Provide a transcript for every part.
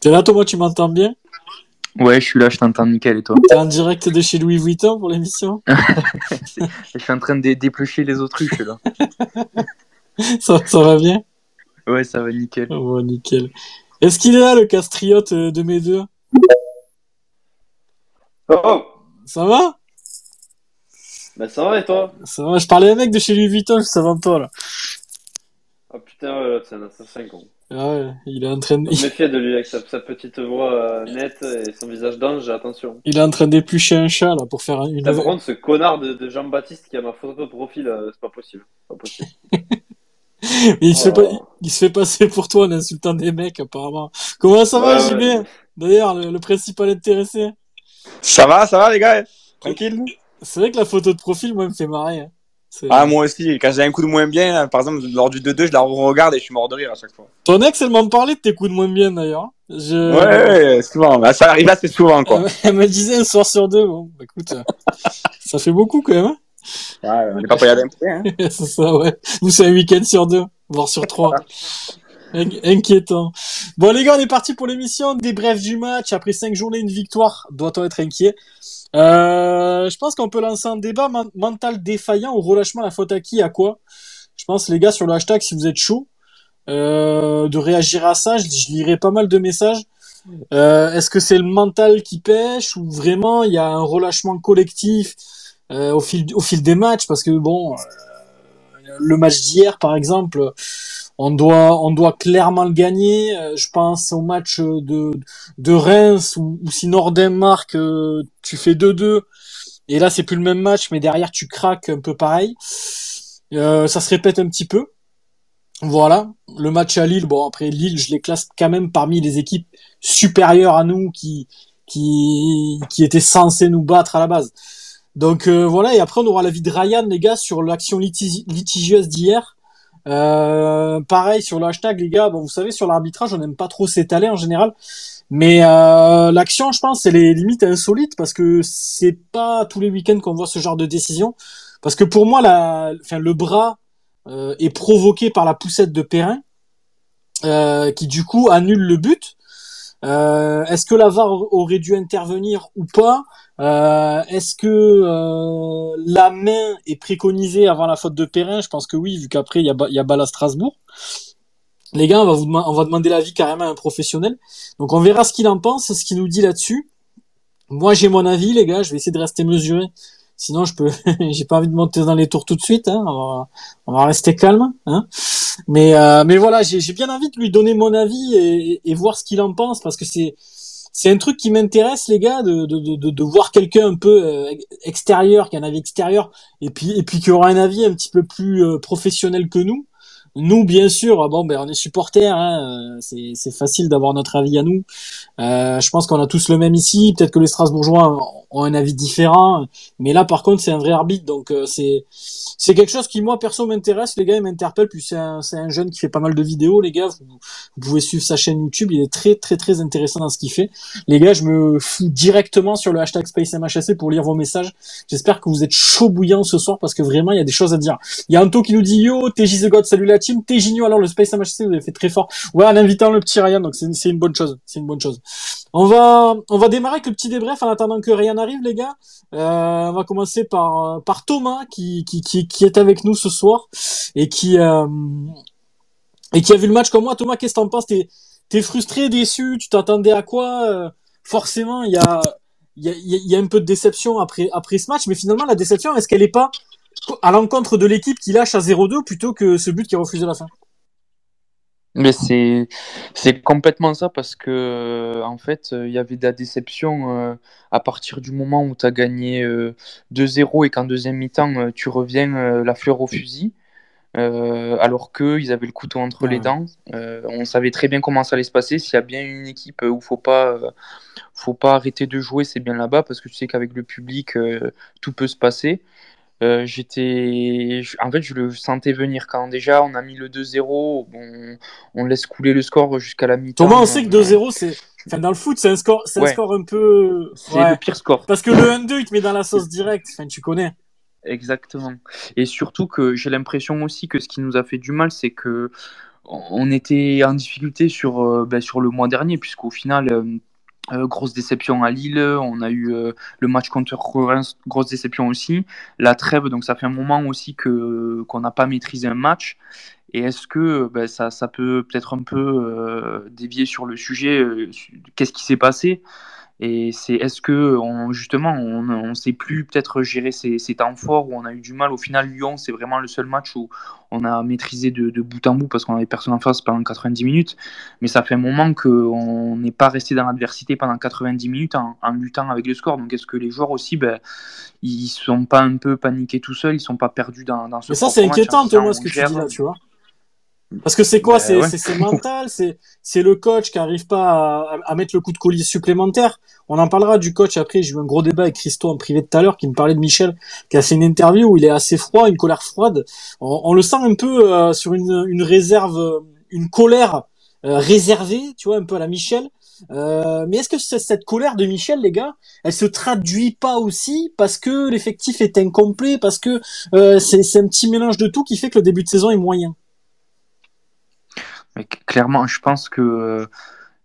T'es là, Thomas, tu m'entends bien? Ouais, je suis là, je t'entends nickel et toi? T'es en direct de chez Louis Vuitton pour l'émission? Je suis en train de déplucher les autruches là. ça, ça va bien? Ouais, ça va nickel. Oh, nickel. Est-ce qu'il est là, le castriote euh, de mes deux? Oh Ça va? Bah ça va et toi? Ça va, je parlais à un mec de chez Louis Vuitton juste avant toi, là. Oh putain, ouais, c'est un assassin con. Ah ouais, il est en train de... Je me méfier de lui avec sa, sa petite voix euh, nette et son visage d'ange, attention. Il est en train d'éplucher un chat, là, pour faire une... Putain, par contre, ce connard de, de Jean-Baptiste qui a ma photo de profil, euh, c'est pas possible. Pas possible. il, se fait pas... Oh. il se fait passer pour toi en insultant des mecs, apparemment. Comment ça va, Ouais, JB ouais. D'ailleurs, le, le principal intéressé. Ça va, ça va les gars? Tranquille? C'est vrai que la photo de profil, moi, elle me fait marrer. hein. Ah moi aussi, quand j'ai un coup de moins bien, là, par exemple lors du 2-2, je la regarde et je suis mort de rire à chaque fois. Ton ex, elle m'en parlait de tes coups de moins bien, d'ailleurs. Je... Ouais, ouais, souvent. Bah, ça arrive assez souvent quoi. Elle, me disait un soir sur deux. Bon, bah, écoute, euh, ça fait beaucoup quand même. hein. Ouais, on est pas pour y aller hein. c'est ça, ouais. Nous, c'est un week-end sur deux, voire sur trois. In- Inquiétant. Bon, les gars, on est parti pour l'émission. Débrief du match. Après cinq journées, une victoire. Doit-on être inquiet? Euh, Je pense qu'on peut lancer un débat men- mental défaillant ou relâchement. La faute à qui À quoi? Je pense, les gars, sur le hashtag, si vous êtes chaud, euh, de réagir à ça. Je, je lirai pas mal de messages. Euh, Est-ce que c'est le mental qui pêche ou vraiment il y a un relâchement collectif euh, au fil au fil des matchs? Parce que bon euh, le match d'hier par exemple on doit on doit clairement le gagner. Euh, je pense au match de de Reims où si Nordin marque euh, tu fais 2-2 et là c'est plus le même match mais derrière tu craques un peu pareil. Euh, ça se répète un petit peu. Voilà. Le match à Lille bon après Lille je les classe quand même parmi les équipes supérieures à nous qui qui qui étaient censées nous battre à la base. Donc euh, voilà, et après on aura l'avis de Ryan, les gars, sur l'action litigi- litigieuse d'hier. Euh, pareil sur le hashtag, les gars. Vous savez, sur l'arbitrage, on n'aime pas trop s'étaler en général, mais euh, l'action, je pense, elle est limite insolite parce que c'est pas tous les week-ends qu'on voit ce genre de décision. Parce que pour moi, la, enfin, le bras euh, est provoqué par la poussette de Perrin, euh, qui du coup annule le but. Est-ce que la VAR aurait dû intervenir ou pas? Euh, Est-ce que euh, la main est préconisée avant la faute de Perrin? Je pense que oui, vu qu'après il y a, y a balle à Strasbourg. Les gars, on va vous on va demander l'avis carrément à un professionnel. Donc on verra ce qu'il en pense, ce qu'il nous dit là-dessus. Moi j'ai mon avis, les gars. Je vais essayer de rester mesuré. Sinon je peux, j'ai pas envie de monter dans les tours tout de suite. Hein. On, va, on va rester calme. Hein. Mais euh, mais voilà, j'ai j'ai bien envie de lui donner mon avis et, et voir ce qu'il en pense parce que c'est c'est un truc qui m'intéresse les gars de de de, voir quelqu'un un peu euh, extérieur qui a un avis extérieur et puis et puis qui aura un avis un petit peu plus euh, professionnel que nous nous bien sûr ah bon ben on est supporters hein, euh, c'est facile d'avoir notre avis à nous. Euh, je pense qu'on a tous le même ici. Peut-être que les Strasbourgeois ont- un avis différent. Mais là par contre c'est un vrai arbitre. Donc euh, c'est quelque chose qui moi perso m'intéresse. Les gars il m'interpelle puis c'est un un jeune qui fait pas mal de vidéos les gars. Vous, pouvez suivre sa chaîne YouTube. Il est très très très intéressant dans ce qu'il fait. Les gars, je me fous directement sur le hashtag SpaceMHSC pour lire vos messages. J'espère que vous êtes chaud bouillant ce soir parce que vraiment, il y a des choses à dire. Il y a Anto qui nous dit Yo, TJ The God, salut la team. TJ alors le SpaceMHSC, vous avez fait très fort. Ouais, en invitant le petit Ryan, donc c'est une, bonne chose. C'est une bonne chose. On va, on va démarrer avec le petit débrief en attendant que Ryan arrive, les gars. Euh, on va commencer par, euh, par Thomas qui, qui, qui, est avec nous ce soir et qui, euh, et qui a vu le match comme moi. Thomas, qu'est-ce que t'en penses? T'es, frustré, déçu, tu t'attendais à quoi? Forcément, il y a, il y, un peu de déception après, après ce match, mais finalement, la déception, est-ce qu'elle est pas à l'encontre de l'équipe qui lâche à 0-2 plutôt que ce but qui est refusé à la fin Mais c'est c'est complètement ça parce que euh, en fait euh, il y avait de la déception euh, à partir du moment où tu as gagné euh, 2-0 et qu'en deuxième mi-temps tu reviens la fleur au fusil euh, alors qu'ils avaient le couteau entre les dents. Euh, on savait très bien comment ça allait se passer. S'il y a bien une équipe où faut pas euh, faut pas arrêter de jouer, c'est bien là-bas parce que tu sais qu'avec le public tout peut se passer. Euh, j'étais en fait je le sentais venir quand déjà on a mis le 2-0 bon, on laisse couler le score jusqu'à la mi-temps Thomas, on sait que Euh, 2-0, c'est, enfin, dans le foot, c'est un score, c'est un score un peu, c'est ouais. le pire score Parce que le 1-2, il te met dans la sauce directe. Enfin, tu connais. Exactement. Et surtout que j'ai l'impression aussi que ce qui nous a fait du mal, c'est que on était en difficulté sur, euh, ben, sur le mois dernier, puisqu'au final, euh, euh, grosse déception à Lille, on a eu le match contre Reims, grosse déception aussi. La trêve, donc ça fait un moment aussi que qu'on n'a pas maîtrisé un match. Et est-ce que ben, ça, ça, peut peut-être un peu dévier sur le sujet Qu'est-ce qui s'est passé? Et c'est est-ce que on, justement on ne sait plus peut-être gérer ces, ces, temps forts où on a eu du mal? Au final, Lyon, c'est vraiment le seul match où on a maîtrisé de, de bout en bout parce qu'on avait personne en face pendant 90 minutes. Mais ça fait un moment qu'on n'est pas resté dans l'adversité pendant 90 minutes en, en, luttant avec le score. Donc est-ce que les joueurs aussi, ben, ils sont pas un peu paniqués tout seuls, ils sont pas perdus dans, dans ce. Mais ça c'est inquiétant, Thomas, ce que tu dis là, tu vois. Parce que c'est quoi ben C'est mental, c'est le coach qui arrive pas à, à, mettre le coup de collier supplémentaire. On en parlera du coach après. J'ai eu un gros débat avec Christo en privé tout à l'heure qui me parlait de Michel, qui a fait une interview où il est assez froid, une colère froide. On, on le sent un peu euh, sur une, une, réserve, une colère euh, réservée, tu vois, un peu à la Michel. Euh, mais est-ce que cette colère de Michel, les gars, elle se traduit pas aussi parce que l'effectif est incomplet, parce que euh, c'est un petit mélange de tout qui fait que le début de saison est moyen? Clairement, je pense que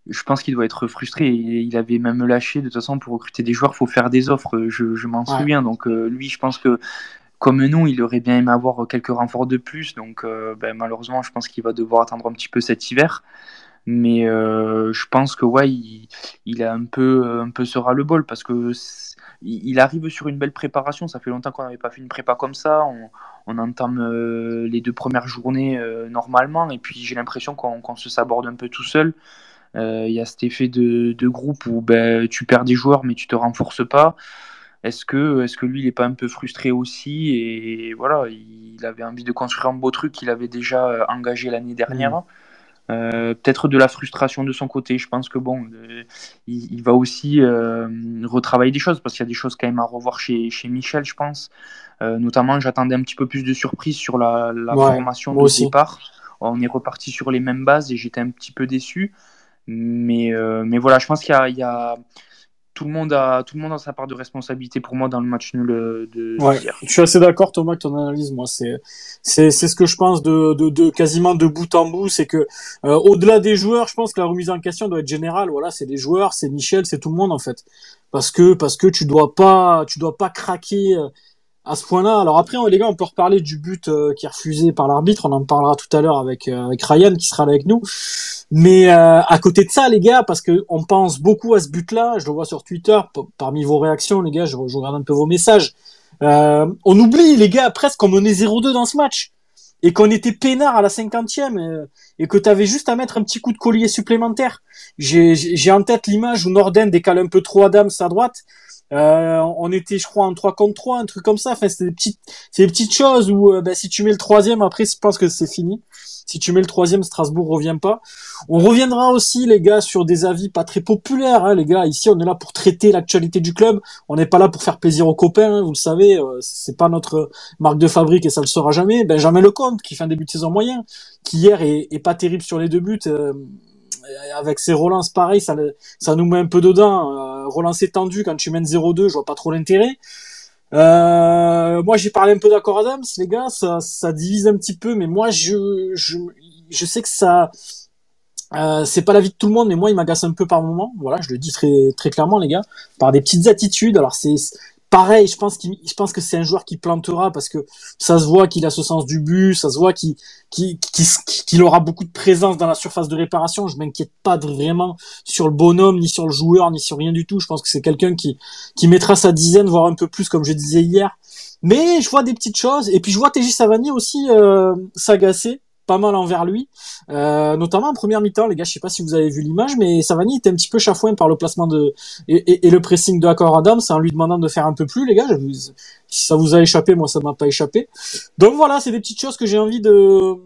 je pense qu'il doit être frustré. Il avait même lâché de toute façon pour recruter des joueurs, faut faire des offres. Je, m'en souviens. Donc euh, lui, je pense que comme nous, il aurait bien aimé avoir quelques renforts de plus. Donc euh, ben, malheureusement, je pense qu'il va devoir attendre un petit peu cet hiver. Mais euh, je pense que ouais, il, il, a un peu un peu ce ras le bol parce que il arrive sur une belle préparation. Ça fait longtemps qu'on n'avait pas fait une prépa comme ça. On, on entame euh, les deux premières journées euh, normalement, et puis j'ai l'impression qu'on se saborde un peu tout seul. Euh, il y a cet effet de, groupe où ben, tu perds des joueurs, mais tu te renforces pas. Est-ce que, est que lui, il n'est pas un peu frustré aussi? Et voilà, il avait envie de construire un beau truc qu'il avait déjà engagé l'année dernière. Mmh. Euh, peut-être de la frustration de son côté. Je pense que bon, euh, il, va aussi euh, retravailler des choses parce qu'il y a des choses quand même à revoir chez, chez Michel, je pense. notamment, j'attendais un petit peu plus de surprise sur la, la formation de départ. On est reparti sur les mêmes bases et j'étais un petit peu déçu. Mais, mais voilà, je pense qu'il y, y a, tout le monde a tout le monde a sa part de responsabilité pour moi dans le match nul euh, de ouais, Je suis assez d'accord Thomas avec ton analyse moi c'est c'est c'est ce que je pense de de, de quasiment de bout en bout c'est que euh, au-delà des joueurs je pense que la remise en question doit être générale. Voilà c'est des joueurs c'est Michel c'est tout le monde en fait. Parce que parce que tu dois pas tu dois pas craquer euh, à ce point-là. Alors après, les gars, on peut reparler du but qui est refusé par l'arbitre. On en parlera tout à l'heure avec avec Ryan qui sera avec nous. Mais euh, à côté de ça, les gars, parce que on pense beaucoup à ce but-là, je le vois sur Twitter, parmi vos réactions, les gars, je, regarde un peu vos messages. Euh, on oublie, les gars, presque qu'on menait 0-2 dans ce match et qu'on était peinard à la cinquantième euh, et que tu avais juste à mettre un petit coup de collier supplémentaire. J'ai en tête l'image où Norden décale un peu trop Adams à droite. Euh, on était, je crois, en 3 contre 3, un truc comme ça. Enfin, c'est des petites, c'est des petites choses où, euh, ben, si tu mets le troisième, après, je pense que c'est fini. Si tu mets le troisième, Strasbourg revient pas. On reviendra aussi, les gars, sur des avis pas très populaires, hein, les gars. Ici, on est là pour traiter l'actualité du club. On n'est pas là pour faire plaisir aux copains, hein, vous le savez. Euh, c'est pas notre marque de fabrique et ça le sera jamais. Benjamin Lecomte, qui fait un début de saison moyen, qui hier est, pas terrible sur les deux buts. Euh, avec ses relances pareil, ça, ça nous met un peu dedans. Euh, relancer tendu quand tu mènes 0-2, je vois pas trop l'intérêt. Euh, moi, j'ai parlé un peu d'accord Adams, les gars, ça, ça divise un petit peu, mais moi, je, je, je sais que ça, euh, c'est pas la vie de tout le monde, mais moi, il m'agace un peu par moment. Voilà, je le dis très, très clairement, les gars, par des petites attitudes. Alors, c'est, pareil, je pense que c'est un joueur qui plantera parce que ça se voit qu'il a ce sens du but, ça se voit qu'il, aura beaucoup de présence dans la surface de réparation. Je m'inquiète pas vraiment sur le bonhomme, ni sur le joueur, ni sur rien du tout. Je pense que c'est quelqu'un qui, qui mettra sa dizaine, voire un peu plus, comme je disais hier. Mais je vois des petites choses, et puis je vois TJ Savani aussi euh, s'agacer pas mal envers lui, euh, notamment en première mi-temps, les gars. Je sais pas si vous avez vu l'image, mais Savani était un petit peu chafouin par le placement de et, et, le pressing de Accor Adams en lui demandant de faire un peu plus, les gars. si ça vous a échappé, moi ça m'a pas échappé. Donc voilà, c'est des petites choses que j'ai envie de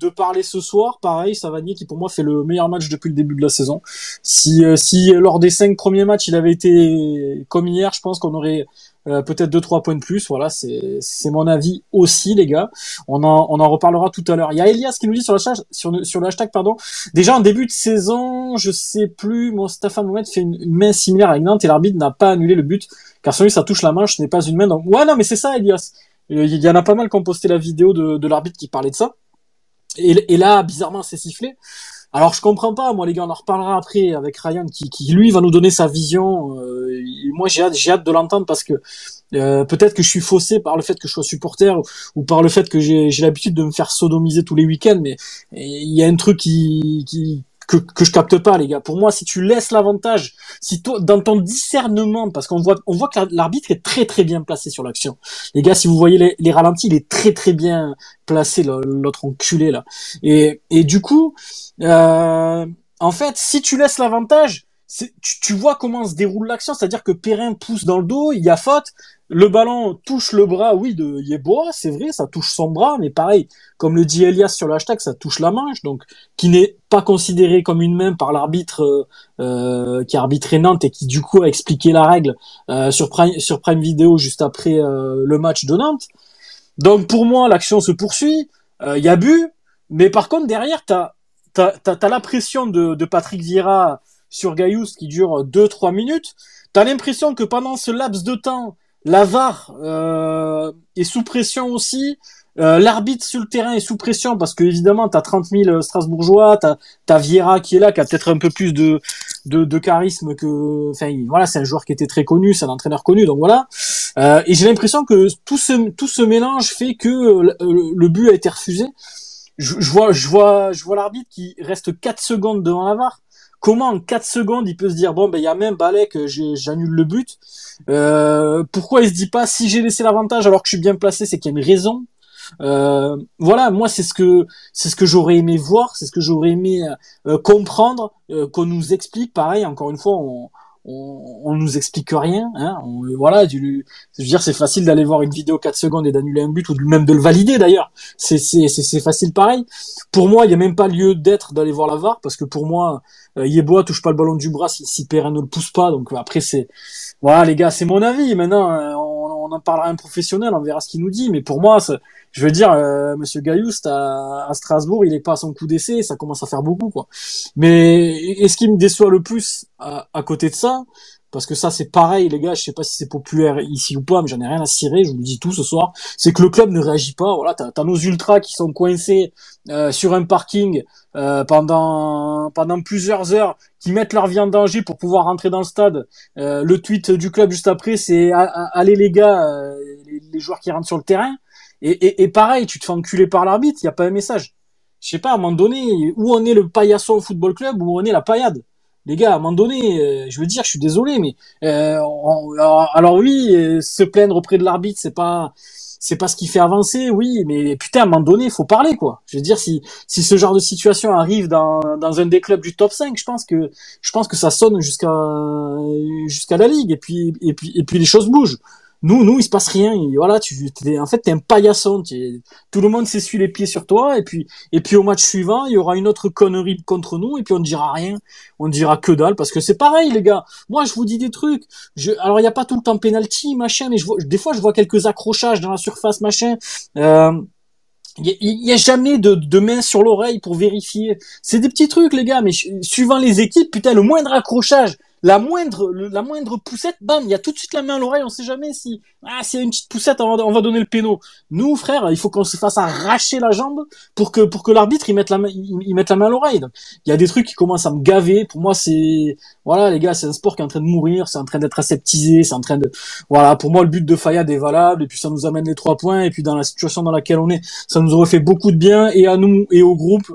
de parler ce soir. Pareil, Savani qui pour moi fait le meilleur match depuis le début de la saison. Si euh, si lors des cinq premiers matchs il avait été comme hier, je pense qu'on aurait euh, peut-être deux trois points de plus. Voilà, c'est c'est mon avis aussi, les gars. On en on en reparlera tout à l'heure. Il y a Elias qui nous dit sur hashtag, sur, sur le hashtag pardon. Déjà en début de saison, je sais plus. Mon Stéphane Mohamed fait une, main similaire avec Nantes et l'arbitre n'a pas annulé le but car celui ça touche la main, ce n'est pas une main. Donc ouais non mais c'est ça Elias. Il y en a pas mal qui ont posté la vidéo de, de l'arbitre qui parlait de ça. et là, bizarrement, c'est sifflé. Alors je comprends pas, moi les gars, on en reparlera après avec Ryan qui, lui va nous donner sa vision. Euh, moi j'ai hâte, j'ai hâte de l'entendre parce que euh, peut-être que je suis faussé par le fait que je sois supporter ou, par le fait que j'ai l'habitude de me faire sodomiser tous les week-ends, mais il y a un truc qui que, je capte pas, les gars. Pour moi, si tu laisses l'avantage, si toi, dans ton discernement, parce qu'on voit, on voit que l'arbitre est très très bien placé sur l'action. Les gars, si vous voyez les, les, ralentis, il est très très bien placé, l'autre enculé là. Et, et du coup, euh, en fait, si tu laisses l'avantage, tu, tu, vois comment se déroule l'action, c'est-à-dire que Perrin pousse dans le dos, il y a faute, le ballon touche le bras, oui, de Yeboah, c'est vrai, ça touche son bras, mais pareil, comme le dit Elias sur le hashtag, ça touche la manche, donc qui n'est pas considéré comme une main par l'arbitre euh, euh qui a arbitré Nantes et qui du coup a expliqué la règle euh, sur Prime sur Prime Video juste après euh, le match de Nantes. Donc pour moi, l'action se poursuit, il y a but, mais par contre derrière, t'as t'as as, la pression de, de Patrick Vieira sur Gaius qui dure 2-3 minutes. T'as l'impression que pendant ce laps de temps, la VAR euh, est sous pression aussi. Euh, L'arbitre sur le terrain est sous pression parce que évidemment t'as 30 000 Strasbourgeois, t'as as Vieira qui est là, qui a peut-être un peu plus de, de, de charisme que, enfin voilà, c'est un joueur qui était très connu, c'est un entraîneur connu, donc voilà. Euh, et j'ai l'impression que tout ce tout ce mélange fait que le, le but a été refusé. Je, je vois je vois je vois l'arbitre qui reste 4 secondes devant la VAR comment en 4 secondes il peut se dire bon ben il y a même Balek que j'annule le but. Euh, pourquoi il se dit pas si j'ai laissé l'avantage alors que je suis bien placé c'est qu'il y a une raison. Euh, voilà moi c'est ce que c'est ce que j'aurais aimé voir c'est ce que j'aurais aimé euh, comprendre euh, qu'on nous explique. Pareil encore une fois on on, on nous explique rien. Hein, voilà, du, je veux dire, c'est facile d'aller voir une vidéo 4 secondes et d'annuler un but ou même de le valider d'ailleurs. C'est c'est facile pareil. Pour moi, il y a même pas lieu d'être d'aller voir la VAR parce que pour moi, euh, Yeboah touche pas le ballon du bras si, si Perrin ne le pousse pas. Donc après c'est voilà les gars, c'est mon avis. Maintenant euh, on, on, en parlera à un professionnel, on verra ce qu'il nous dit. Mais pour moi, je veux dire, euh, Monsieur Gayoust à, Strasbourg, il est pas à son coup d'essai, ça commence à faire beaucoup. Mais et ce qui me déçoit le plus à côté de ça, parce que ça c'est pareil les gars, je sais pas si c'est populaire ici ou pas, mais j'en ai rien à cirer, je vous le dis tout ce soir, c'est que le club ne réagit pas, voilà, t'as as nos ultras qui sont coincés euh, sur un parking euh, pendant pendant plusieurs heures, qui mettent leur vie en danger pour pouvoir rentrer dans le stade. Euh, le tweet du club juste après, c'est allez les gars, les, joueurs qui rentrent sur le terrain. Et pareil, tu te fais enculer par l'arbitre, il y a pas un message. Je sais pas, à un moment donné, où on est le paillasson au football club, où on est la paillade? Les gars, à un moment donné, euh, je veux dire, je suis désolé, mais euh, alors, oui, euh, se plaindre auprès de l'arbitre, c'est pas c'est pas ce qui fait avancer, oui, mais putain, à un moment donné, faut parler, quoi. Je veux dire, si si ce genre de situation arrive dans dans un des clubs du top 5, je pense que je pense que ça sonne jusqu'à jusqu'à la ligue, et puis et puis et puis les choses bougent. Nous, nous, il se passe rien. voilà, tu, es, en fait, t'es un paillasson. tout le monde s'essuie les pieds sur toi, et puis, et puis au match suivant, il y aura une autre connerie contre nous, et puis on ne dira rien. On dira que dalle, parce que c'est pareil, les gars. Moi, je vous dis des trucs. Je, alors, il n'y a pas tout le temps penalty, machin, mais je vois, des fois, je vois quelques accrochages dans la surface, machin. Euh, il n'y a, jamais de, de main sur l'oreille pour vérifier. C'est des petits trucs, les gars, mais suivant les équipes, putain, le moindre accrochage, la moindre, la moindre poussette, bam, il y a tout de suite la main à l'oreille, on sait jamais si, ah, s'il y a une petite poussette, on va, on va donner le péno. Nous, frère, il faut qu'on se fasse arracher la jambe pour que, pour que l'arbitre, il mette la main, il, mette la main à l'oreille. Il y a des trucs qui commencent à me gaver. Pour moi, c'est, voilà, les gars, c'est un sport qui est en train de mourir, c'est en train d'être aseptisé, c'est en train de, voilà, pour moi, le but de Fayad est valable, et puis ça nous amène les trois points, et puis dans la situation dans laquelle on est, ça nous aurait fait beaucoup de bien, et à nous, et au groupe.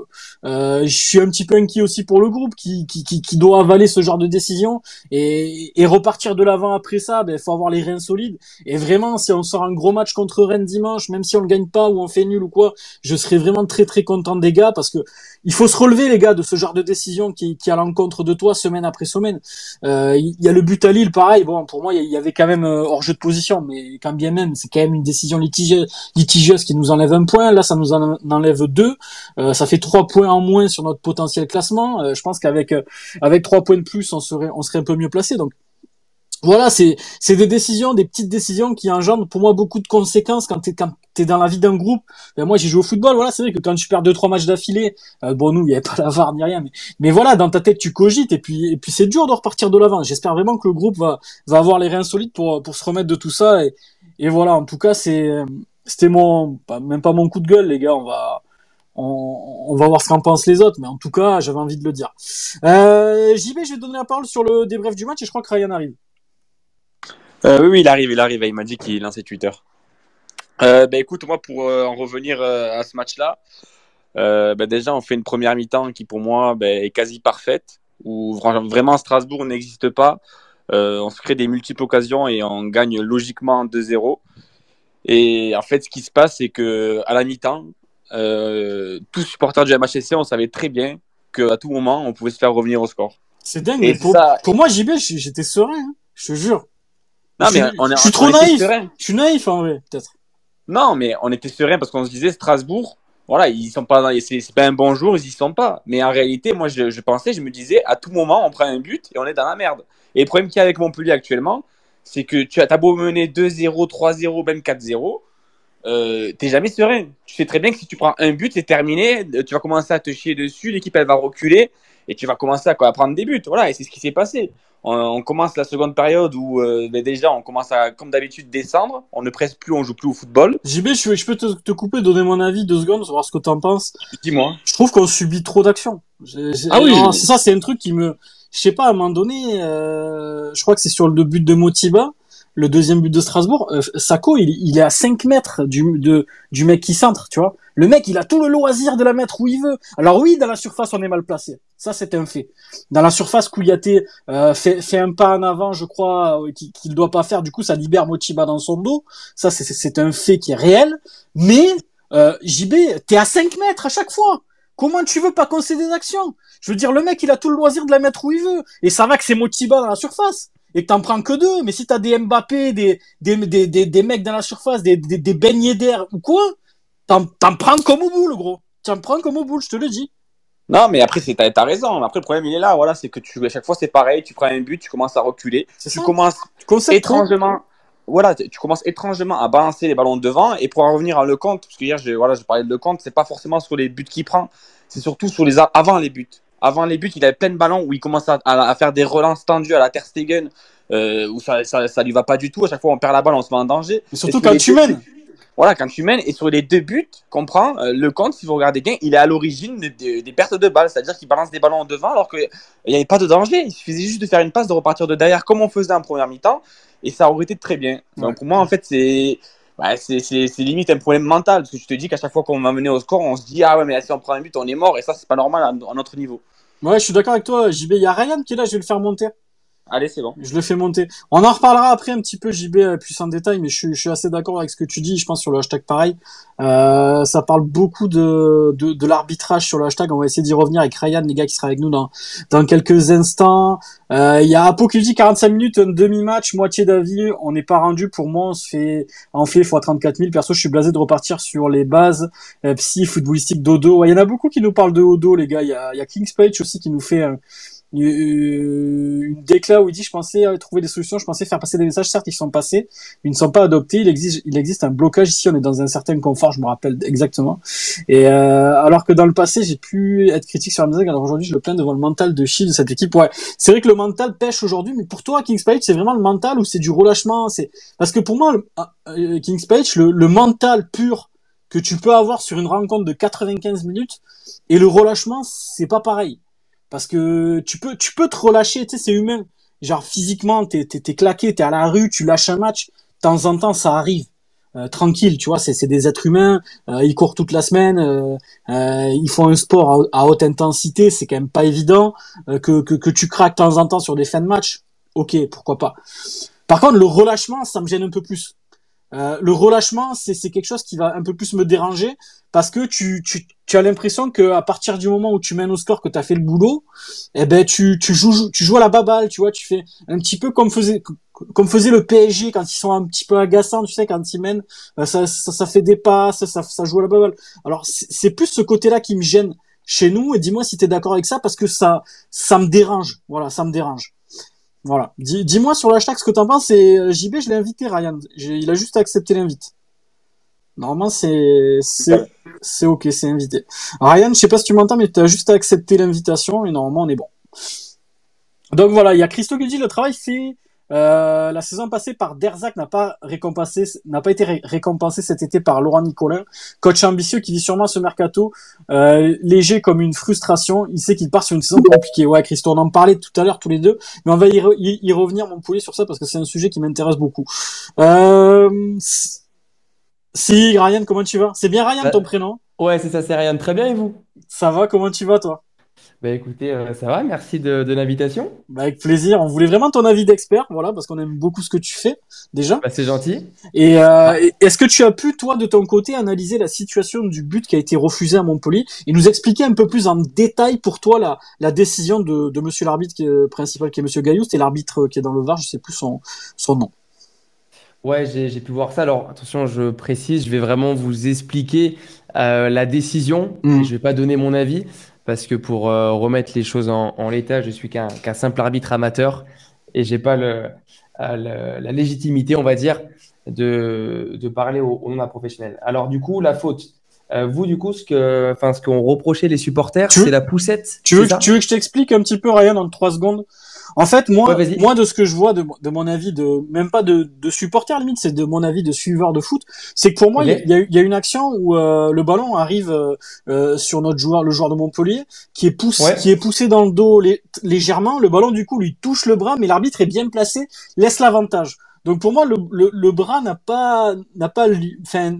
Euh, je suis un petit peu inquiet aussi pour le groupe qui, qui, qui, qui doit avaler ce genre de décision et, repartir de l'avant après ça, ben, faut avoir les reins solides. Et vraiment, si on sort un gros match contre Rennes dimanche, même si on le gagne pas ou on fait nul ou quoi, je serais vraiment très très content des gars parce que il faut se relever les gars de ce genre de décision qui, qui à l'encontre de toi semaine après semaine. Euh, il y a le but à Lille, pareil. Bon, pour moi, il y avait quand même euh, hors jeu de position, mais quand bien même, c'est quand même une décision litigieuse, litigieuse qui nous enlève un point. Là, ça nous en enlève deux. Euh, ça fait trois points en moins sur notre potentiel classement. Euh, je pense qu'avec euh, avec trois points de plus, on serait on serait un peu mieux placé. Donc voilà, c'est c'est des décisions, des petites décisions qui engendrent pour moi beaucoup de conséquences quand t'es quand t'es dans la vie d'un groupe. Ben moi, j'ai joué au football. Voilà, c'est vrai que quand tu perds deux trois matchs d'affilée, euh, bon nous, il y avait pas la VAR ni rien, mais mais voilà, dans ta tête, tu cogites et puis et puis c'est dur de repartir de l'avant. J'espère vraiment que le groupe va va avoir les reins solides pour pour se remettre de tout ça et et voilà. En tout cas, c'est c'était mon même pas mon coup de gueule, les gars. On va on, on va voir ce qu'en pensent les autres, mais en tout cas, j'avais envie de le dire. Euh, JB, je vais te donner la parole sur le débrief du match et je crois que Ryan arrive. Euh, oui, oui, il arrive, il arrive. Il m'a dit qu'il lançait Twitter. Euh, bah, écoute, moi, pour euh, en revenir euh, à ce match-là, bah, déjà, on fait une première mi-temps qui, pour moi, bah, est quasi parfaite, où vra- vraiment Strasbourg n'existe pas. On se crée des multiples occasions et on gagne logiquement 2-0. Et en fait, ce qui se passe, c'est que à la mi-temps, tous supporters du MHSC, on savait très bien qu'à tout moment, on pouvait se faire revenir au score. C'est dingue, pour, ça- pour moi, JB, j'étais serein, hein, je te jure. Non, Je mais suis- on, est- je suis on trop était naïf. serein. Je suis naïf, en vrai, peut-être. Non, mais on était serein parce qu'on se disait Strasbourg, voilà, ils sont pas, c'est pas un bon jour, ils y sont pas. Mais en réalité, moi, je, je pensais, je me disais, à tout moment, on prend un but et on est dans la merde. Et le problème qu'il y a avec Montpellier actuellement, c'est que tu as beau mener 2-0, 3-0, même 4-0, euh, t'es jamais serein. Tu sais très bien que si tu prends un but, c'est terminé, tu vas commencer à te chier dessus, l'équipe elle va reculer et tu vas commencer à, quoi, à prendre des buts. Voilà, et c'est ce qui s'est passé. On, on commence la seconde période où euh, ben déjà on commence à, comme d'habitude, descendre. On ne presse plus, on joue plus au football. JB, je, je peux te, te couper, donner mon avis deux secondes, savoir ce que t'en penses. Dis-moi. Je trouve qu'on subit trop d'actions. Ah oui. c'est ça, c'est un truc qui me, je sais pas, à un moment donné, euh, je crois que c'est sur le but de Motiba, le deuxième but de Strasbourg, euh, Sako, il, il est à 5 mètres du, de, du mec qui centre, tu vois. Le mec, il a tout le loisir de la mettre où il veut. Alors oui, dans la surface, on est mal placé. Ça, c'est un fait. Dans la surface, Kouyaté euh, fait, fait un pas en avant, je crois, euh, qu'il qu'il doit pas faire. Du coup, ça libère Motiba dans son dos. Ça, c'est- un fait qui est réel. Mais euh, JB, t'es à 5 mètres à chaque fois. Comment tu veux pas concéder des actions Je veux dire, le mec, il a tout le loisir de la mettre où il veut. Et ça va que c'est Motiba dans la surface. Et que t'en prends que deux. Mais si t'as des Mbappé, des, des, des, des, des mecs dans la surface, des, des, des beignets d'air ou quoi, t'en, t'en prends comme au bout, le gros. T'en prends comme au bout, je te le dis. Non, mais après, c'est, t'as, t'as raison. Après, le problème, il est là. Voilà, c'est que tu, à chaque fois, c'est pareil. Tu prends un but, tu commences à reculer. C'est Tu ça. commences Tu étrangement, voilà, tu tu commences étrangement à balancer les ballons devant. Et pour en revenir à Lecomte, parce que hier, je, voilà, je parlais de Lecomte, c'est pas forcément sur les buts qu'il prend, c'est surtout sur les a- avant les buts. Avant les buts, il avait plein de ballons où il commence à, à- à faire des relances tendues à la Ter Stegen, euh, où ça, ça, ça lui va pas du tout. À chaque fois, on perd la balle, on se met en danger. Mais surtout sur quand tu mènes. Voilà, quand tu mènes, et sur les deux buts qu'on prend, euh, le compte, si vous regardez bien, il est à l'origine des, pertes de balles, c'est-à-dire qu'il balance des ballons en devant alors qu'il n'y avait pas de danger. Il suffisait juste de faire une passe, de repartir de derrière comme on faisait en première mi-temps, et ça aurait été très bien. Donc Ouais. pour moi, en fait, c'est ouais, c'est limite un problème mental, parce que tu te dis qu'à chaque fois qu'on va mener au score, on se dit, ah ouais, mais si on prend un but, on est mort, et ça, c'est pas normal à, à notre niveau. Ouais, je suis d'accord avec toi, JB. Il y a Ryan qui est là, je vais le faire monter. Allez, c'est bon. Je le fais monter. On en reparlera après un petit peu, JB, euh, plus en détail, mais je suis, je suis assez d'accord avec ce que tu dis. Je pense sur le hashtag pareil. Euh, ça parle beaucoup de, de, de l'arbitrage sur le hashtag. On va essayer d'y revenir avec Ryan, les gars, qui sera avec nous dans, dans quelques instants. Euh, Il y a Apo qui dit 45 minutes, un demi-match, moitié d'avis. On n'est pas rendu. Pour moi, on se fait, on fait x 34 000. Perso, je suis blasé de repartir sur les bases euh, psy, footballistique, dodo. Il y en a beaucoup qui nous parlent de les gars. Il y a, y a King's Page aussi qui nous fait un, une une déclat où il dit je pensais euh, trouver des solutions, je pensais faire passer des messages, certes ils sont passés, ils ne sont pas adoptés, il existe, il existe un blocage ici, on est dans un certain confort, je me rappelle exactement. Et euh, alors que dans le passé j'ai pu être critique sur musique, alors aujourd'hui je le plains devant le mental de Shield de cette équipe. Ouais, c'est vrai que le mental pêche aujourd'hui, mais pour toi King's Page c'est vraiment le mental ou c'est du relâchement, c'est parce que pour moi le- euh, King's Page le, le mental pur que tu peux avoir sur une rencontre de 95 minutes et le relâchement c'est pas pareil parce que tu peux tu peux te relâcher tu sais c'est humain. Genre physiquement t'es t'es t'es claqué t'es à la rue tu lâches un match. De temps en temps ça arrive. Euh, tranquille tu vois c'est c'est des êtres humains. Euh, ils courent toute la semaine. Euh, euh, ils font un sport à, haute intensité c'est quand même pas évident. Que, que que tu craques de temps en temps sur des fins de match ok pourquoi pas. Par contre le relâchement ça me gêne un peu plus euh, le relâchement, c'est quelque chose qui va un peu plus me déranger parce que tu, tu, tu as l'impression que à partir du moment où tu mènes au score que tu as fait le boulot, eh ben tu, tu joues tu joues à la baballe, tu vois, tu fais un petit peu comme faisait comme faisait le PSG quand ils sont un petit peu agaçants, tu sais, quand ils mènent, euh, ça, ça, ça fait des passes, ça, ça joue à la baballe. Alors c'est c'est plus ce côté-là qui me gêne chez nous et dis-moi si tu es d'accord avec ça parce que ça ça me dérange. Voilà, ça me dérange. Voilà. Dis- Dis-moi sur l'hashtag ce que t'en penses. Et euh, JB, je l'ai invité, Ryan. Il a juste accepté l'invite. Normalement, c'est c'est c'est ok, c'est invité. Ryan, je sais pas si tu m'entends, mais tu as juste accepté l'invitation et normalement on est bon. Donc voilà, il y a Christo qui dit le travail fait Euh, la saison passée par Derzac n'a pas récompensé, n'a pas été ré- récompensé cet été par Laurent Nicolin, coach ambitieux qui vit sûrement ce mercato euh, léger comme une frustration. Il sait qu'il part sur une saison compliquée. Ouais, Christo, on en parlait tout à l'heure tous les deux, mais on va y, re- y- revenir, mon poulet, sur ça parce que c'est un sujet qui m'intéresse beaucoup. Euh, si Ryan, comment tu vas? C'est bien Ryan Bah- ton prénom? Ouais, c'est ça, c'est Ryan. Très bien, et vous? Ça va Comment tu vas toi? Bah écoutez, euh, ça va, merci de, de l'invitation. bah, Avec plaisir. On voulait vraiment ton avis d'expert, voilà, parce qu'on aime beaucoup ce que tu fais déjà. Bah c'est gentil. Et euh, et est-ce que tu as pu, toi, de ton côté, analyser la situation du but qui a été refusé à Montpellier et nous expliquer un peu plus en détail pour toi la, la décision de, de Monsieur l'arbitre principal, qui est Monsieur Gaillou, et l'arbitre qui est dans le VAR, je sais plus son, son nom. Ouais, j'ai pu voir ça. Alors attention, je précise, je vais vraiment vous expliquer euh, la décision. Mm. Et je vais pas donner mon avis parce que pour euh, remettre les choses en, en l'état, je suis qu'un simple arbitre amateur et j'ai pas le, euh, le- la légitimité, on va dire, de, de parler au, au nom d'un professionnel. Alors du coup, la faute. Euh, vous, du coup, ce que, enfin, ce qu'ont reproché les supporters, c'est la poussette. Tu veux, que- tu veux que je t'explique un petit peu, Ryan, en trois secondes? En fait, moi, Ouais, moi, de ce que je vois, de, de mon avis, de même pas de, de supporter limite, c'est de mon avis de suiveur de foot, c'est que pour moi, il y a- y, y une action où euh, le ballon arrive euh, euh, sur notre joueur, le joueur de Montpellier, qui est poussé, Ouais. qui est poussé dans le dos lé- légèrement. Le ballon du coup lui touche le bras, mais l'arbitre est bien placé, laisse l'avantage. Donc pour moi, le, le, le bras n'a pas, n'a pas, enfin,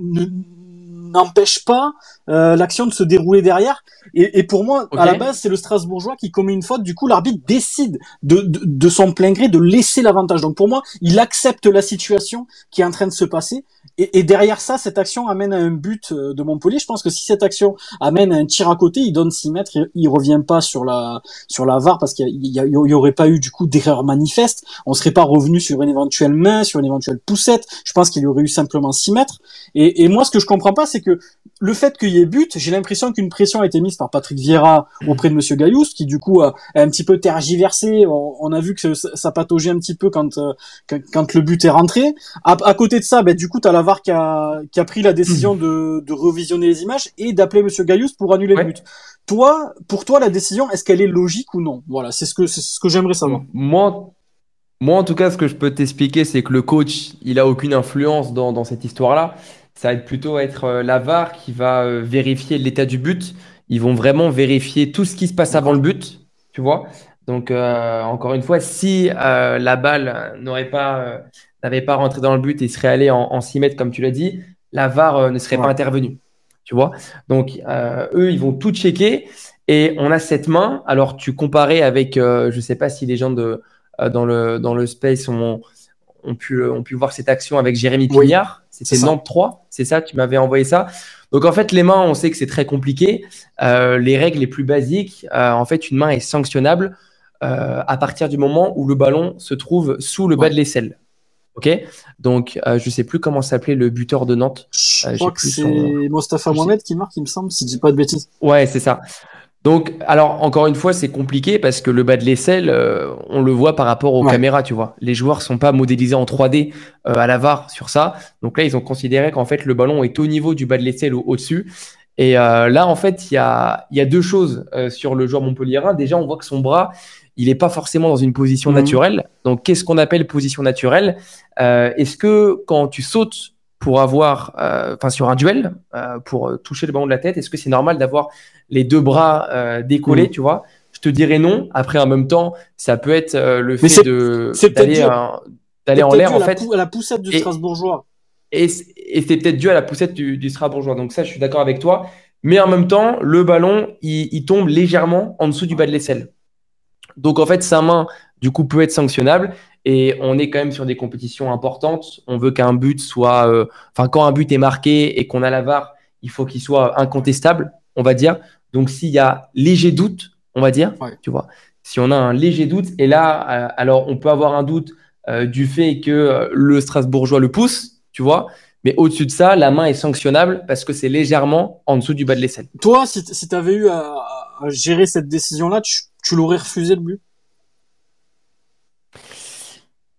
n'empêche pas euh, l'action de se dérouler derrière. Et, et pour moi, à la base, c'est le Strasbourgeois qui commet une faute. Du coup, l'arbitre décide de, de, de son plein gré de laisser l'avantage. Donc pour moi, il accepte la situation qui est en train de se passer. Et, et derrière ça, cette action amène à un but euh, de Montpellier. Je pense que si cette action amène à un tir à côté, il donne 6 mètres, il, il revient pas sur la sur la VAR parce qu'il y, y y aurait pas eu du coup d'erreur manifeste. On serait pas revenu sur une éventuelle main, sur une éventuelle poussette. Je pense qu'il y aurait eu simplement 6 mètres. Et, et moi, ce que je comprends pas, c'est que le fait qu'il y ait but, j'ai l'impression qu'une pression a été mise par Patrick Vieira auprès de Monsieur Gaius, qui du coup a, a un petit peu tergiversé. On, on a vu que ça, ça pataugeait un petit peu quand, euh, quand, quand le but est rentré. À, à côté de ça, ben, du coup, t'as la VAR qui a, qui a pris la décision de, de revisionner les images et d'appeler Monsieur Gaius pour annuler Ouais. le but. Toi, pour toi, la décision, est-ce qu'elle est logique ou non? Voilà, c'est ce que c'est ce que j'aimerais savoir. Moi, moi, en tout cas, ce que je peux t'expliquer, c'est que le coach, il a aucune influence dans, dans cette histoire-là. Ça va être plutôt être euh, la VAR qui va euh, vérifier l'état du but. Ils vont vraiment vérifier tout ce qui se passe avant le but, tu vois. Donc, euh, encore une fois, si euh, la balle n'aurait pas, euh, n'avait pas rentré dans le but et serait allée en, en 6 mètres, comme tu l'as dit, la VAR ne serait Ouais. pas intervenue, tu vois. Donc, eux, ils vont tout checker et on a cette main. Alors, tu comparais avec, je sais pas si les gens de dans le, dans le space ont, ont, pu, ont pu voir cette action avec Jérémy Oui, Pignard. C'était. Nantes 3, c'est ça, tu m'avais envoyé ça. Donc en fait, les mains, on sait que c'est très compliqué. Euh, les règles les plus basiques, euh, en fait, une main est sanctionnable euh, à partir du moment où le ballon se trouve sous le bas Ouais. de l'aisselle. Ok? Donc, euh, je sais plus comment s'appelait le buteur de Nantes. Je Euh, crois que c'est son- Mostafa Mohamed qui marque, il me semble, si je dis pas de bêtises. Ouais, c'est ça. Donc, alors, encore une fois, c'est compliqué parce que le bas de l'aisselle, euh, on le voit par rapport aux Ouais. caméras, tu vois. Les joueurs sont pas modélisés en 3D euh, à la VAR sur ça. Donc là, ils ont considéré qu'en fait, le ballon est au niveau du bas de l'aisselle ou au-dessus. Et euh, là, en fait, il y a, il y a deux choses sur le joueur montpelliérain. Déjà, on voit que son bras, il est pas forcément dans une position Mhm. naturelle. Donc, qu'est-ce qu'on appelle position naturelle? Est-ce que quand tu sautes pour avoir, euh, enfin, sur un duel, euh, pour euh, toucher le ballon de la tête, est-ce que c'est normal d'avoir les deux bras euh, décollés, Mhm. tu vois? Je te dirais non. Après, en même temps, ça peut être euh, le Mais fait de d'aller en l'air, en la fait. à la poussette du Et- Strasbourgeois. Et, c- et c'est peut-être dû à la poussette du, du Strasbourgeois. Donc ça, je suis d'accord avec toi. Mais en même temps, le ballon, il, il tombe légèrement en dessous du bas de l'aisselle. Donc en fait, sa main, du coup, peut être sanctionnable. Et on est quand même sur des compétitions importantes. On veut qu'un but soit... euh, Enfin, quand un but est marqué et qu'on a la VAR, il faut qu'il soit incontestable, on va dire. Donc s'il y a léger doute, on va dire, Ouais. tu vois, si on a un léger doute, et là, euh, alors on peut avoir un doute euh, du fait que le Strasbourgeois le pousse, tu vois, mais au-dessus de ça, la main est sanctionnable parce que c'est légèrement en dessous du bas de l'aisselle. Toi, si, t- si t'avais eu à gérer cette décision-là, tu, tu l'aurais refusé le but?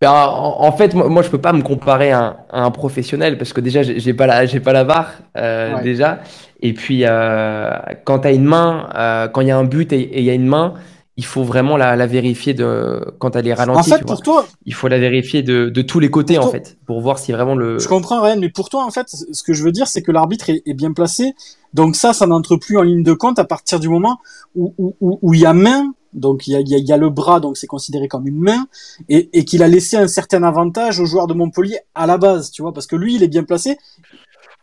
Ben, en, en fait, moi, moi, je peux pas me comparer à un, à un professionnel parce que déjà, j'ai pas la, j'ai pas la VAR euh, Ouais. déjà. Et puis, euh, quand tu as une main, euh, quand il y a un but et il y a une main, il faut vraiment la, la vérifier de, quand elle est ralentie. En fait, tu pour toi, Il faut la vérifier de, de tous les côtés, en fait, pour voir si vraiment le. je comprends Ryan, mais pour toi, en fait, ce que je veux dire, c'est que l'arbitre est, est bien placé. Donc ça, ça n'entre plus en ligne de compte à partir du moment où où, où, où il y a main. Donc il y a, il y a, il y a le bras, donc c'est considéré comme une main, et, et qu'il a laissé un certain avantage aux joueurs de Montpellier à la base, tu vois, parce que lui, il est bien placé.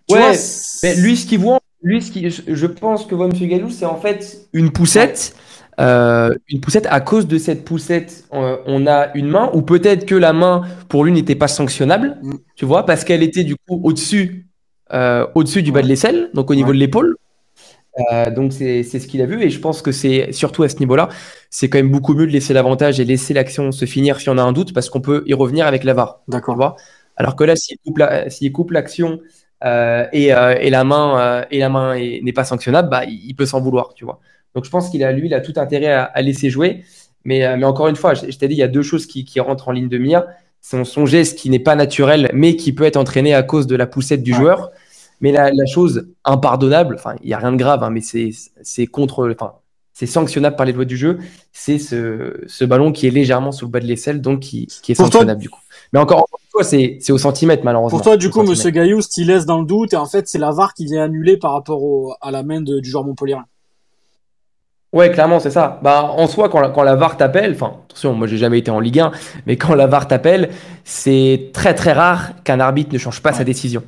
Tu Ouais, vois, Mais lui, ce qu'il voit, lui, ce qui, je, pense que voit M. Galou, c'est en fait une poussette. Euh, une poussette, à cause de cette poussette, euh, on a une main, ou peut-être que la main, pour lui, n'était pas sanctionnable, Mm. tu vois, parce qu'elle était du coup au-dessus euh, au-dessus du bas de l'aisselle, donc au niveau Ouais. de l'épaule. Donc c'est c'est ce qu'il a vu, et je pense que c'est surtout à ce niveau-là, c'est quand même beaucoup mieux de laisser l'avantage et laisser l'action se finir si on a un doute, parce qu'on peut y revenir avec la VAR. D'accord. Alors que là, s'il coupe l'action et, et la main et la main est- n'est pas sanctionnable, bah, il il peut s'en vouloir, tu vois. Donc je pense qu'il a lui, il a tout intérêt à, à laisser jouer. Mais, euh, mais encore une fois, je, je t'ai dit, il y a deux choses qui, qui rentrent en ligne de mire. Son, son geste qui n'est pas naturel, mais qui peut être entraîné à cause de la poussette du Ouais. joueur. Mais la, la chose impardonnable, enfin, il n'y a rien de grave, hein, mais c'est contre, enfin, c'est sanctionnable par les lois du jeu. C'est ce, ce ballon qui est légèrement sous le bas de l'aisselle, donc qui, qui est Pour toi- sanctionnable du coup. Mais encore une fois, c'est au centimètre malheureusement. Pour toi, du coup. Monsieur Gaillou, il laisse dans le doute, et en fait, c'est la VAR qui vient annuler par rapport au, à la main de- du joueur Montpellier. Ouais, clairement, c'est ça. Bah, en soi, quand la, quand la VAR t'appelle, enfin, attention, moi j'ai jamais été en Ligue 1, mais quand la VAR t'appelle, c'est très très rare qu'un arbitre ne change pas sa décision.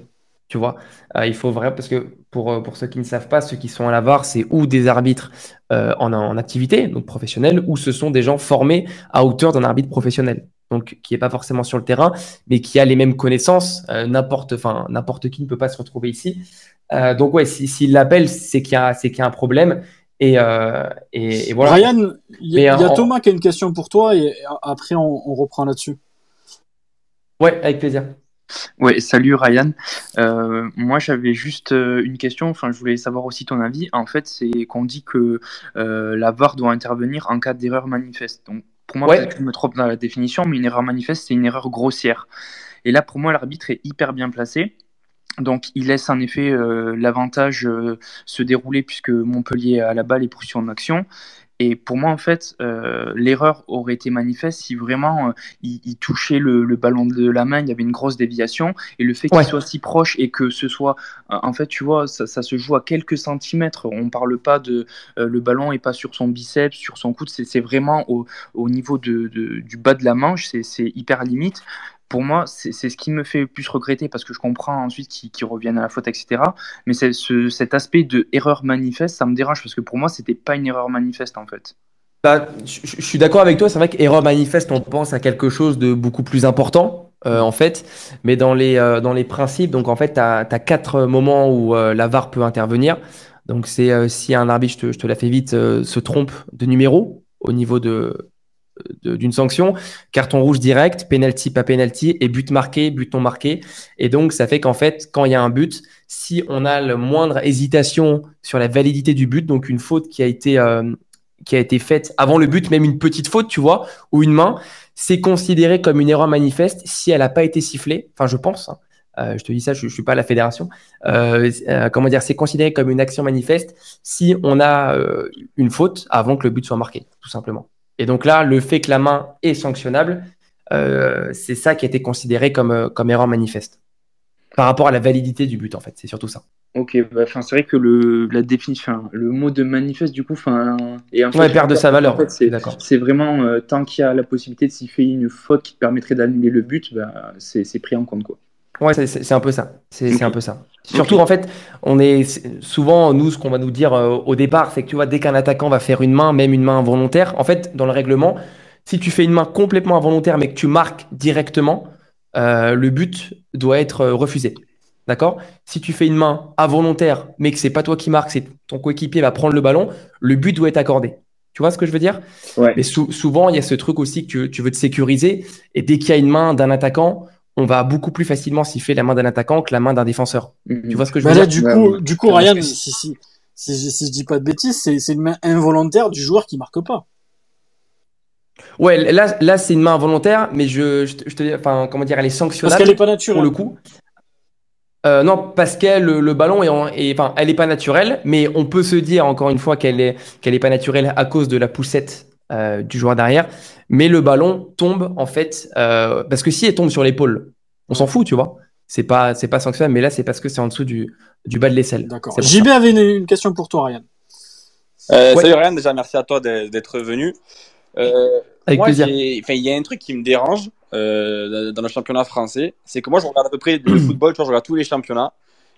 Tu vois, Euh, il faut vraiment, parce que pour, euh, pour ceux qui ne savent pas, ceux qui sont à la VAR, c'est ou des arbitres euh, en, en activité, donc professionnels, ou ce sont des gens formés à hauteur d'un arbitre professionnel. Donc, qui est pas forcément sur le terrain, mais qui a les mêmes connaissances. Euh, n'importe, enfin, n'importe qui ne peut pas se retrouver ici. Euh, donc, ouais, si- s'il l'appelle, c'est qu'il y qu'il y a un problème. Et, euh, et, et voilà. Ryan, il y, a- Mais, il y a en- Thomas qui a une question pour toi, et après, on, on reprend là-dessus. Ouais, avec plaisir. Ouais, salut Ryan. Euh, moi, j'avais juste euh, une question. Enfin, je voulais savoir aussi ton avis. En fait, c'est qu'on dit que euh, la VAR doit intervenir en cas d'erreur manifeste. Donc, pour moi, Ouais. peut-être que je me trompe dans la définition, mais une erreur manifeste, c'est une erreur grossière. Et là, pour moi, l'arbitre est hyper bien placé. Donc, il laisse en effet euh, l'avantage euh, se dérouler puisque Montpellier a la balle et poursuit en action. Et pour moi, en fait, euh, l'erreur aurait été manifeste si vraiment euh, il, il touchait le, le ballon de la main, il y avait une grosse déviation. Et le fait qu'il Ouais. soit si proche et que ce soit, euh, en fait, tu vois, ça, ça se joue à quelques centimètres. On parle pas de le ballon est pas sur son biceps, sur son coude. C'est vraiment au, au niveau de, de- du bas de la manche. C'est hyper limite. Pour moi, c'est ce qui me fait le plus regretter parce que je comprends ensuite qu'ils reviennent à la faute, etc. Mais cet aspect de erreur manifeste, ça me dérange parce que pour moi, c'était pas une erreur manifeste en fait. Bah, je, suis d'accord avec toi. C'est vrai qu'erreur manifeste, on pense à quelque chose de beaucoup plus important, euh, en fait. Mais dans les, euh, dans les principes, donc en fait, tu as, quatre moments où euh, la VAR peut intervenir. Donc, c'est si un arbitre, je te, je te la fais vite, se trompe de numéro au niveau de- d'une sanction, carton rouge direct, penalty pas penalty et but marqué, but non marqué. Et donc ça fait qu'en fait, quand il y a un but, si on a le moindre hésitation sur la validité du but, donc une faute qui a été euh, qui a été faite avant le but, même une petite faute, tu vois, ou une main, c'est considéré comme une erreur manifeste si elle n'a pas été sifflée. Enfin, je pense. hein. Euh, je te dis ça, je, je suis pas à la fédération. Euh, comment dire, c'est considéré comme une action manifeste si on a une faute avant que le but soit marqué, tout simplement. Et donc là, le fait que la main est sanctionnable, euh, c'est ça qui a été considéré comme, euh, comme erreur manifeste. Par rapport à la validité du but, en fait, c'est surtout ça. Ok, bah, c'est vrai que le, la définition, le mot de manifeste, du coup, enfin, et en fait, Ouais, perd de sa valeur. en fait, c'est, d'accord. c'est vraiment euh, tant qu'il y a la possibilité de siffler une faute qui permettrait d'annuler le but, bah, c'est, c'est pris en compte quoi. Ouais, c'est- un peu ça. C'est un peu ça. Surtout, en fait, on est souvent, nous, ce qu'on va nous dire euh, au départ, c'est que tu vois, dès qu'un attaquant va faire une main, même une main involontaire, en fait, dans le règlement, si tu fais une main complètement involontaire, mais que tu marques directement, euh, le but doit être euh, refusé. D'accord? Si tu fais une main involontaire, mais que c'est pas toi qui marques, c'est ton coéquipier va prendre le ballon, le but doit être accordé. Tu vois ce que je veux dire? Ouais. Mais sou- souvent, il y a ce truc aussi que tu, tu veux te sécuriser. Et dès qu'il y a une main d'un attaquant, on va beaucoup plus facilement siffler la main d'un attaquant que la main d'un défenseur. Tu vois ce que je veux Bah là, dire? du Ouais, coup, ouais. du coup, Parce Ryan, que- si, si, si, je- si je dis pas de bêtises, c'est, c'est une main involontaire du joueur qui marque pas. Ouais, là, là c'est une main involontaire, mais je, je, te- je te dis, enfin, comment dire, elle est Parce sanctionnable qu'elle est pas pour naturelle. le coup. Euh, non, parce qu'elle, le, le ballon est, en- est- enfin, elle est pas naturelle, mais on peut se dire encore une fois qu'elle est, qu'elle est pas naturelle à cause de la poussette euh, du joueur derrière, mais le ballon tombe en fait euh, parce que si elle tombe sur l'épaule, on s'en fout, tu vois. C'est pas c'est pas sanctionnable, mais là c'est parce que c'est en dessous du, du bas de l'aisselle. D'accord. JB avait une, une question pour toi, Ryan. Euh, Ouais. Salut Ryan, déjà merci à toi d'être venu. Euh, Avec moi, plaisir. il y a un truc qui me dérange euh, dans le championnat français, c'est que moi je regarde à peu près le football, tu vois, je regarde tous les championnats.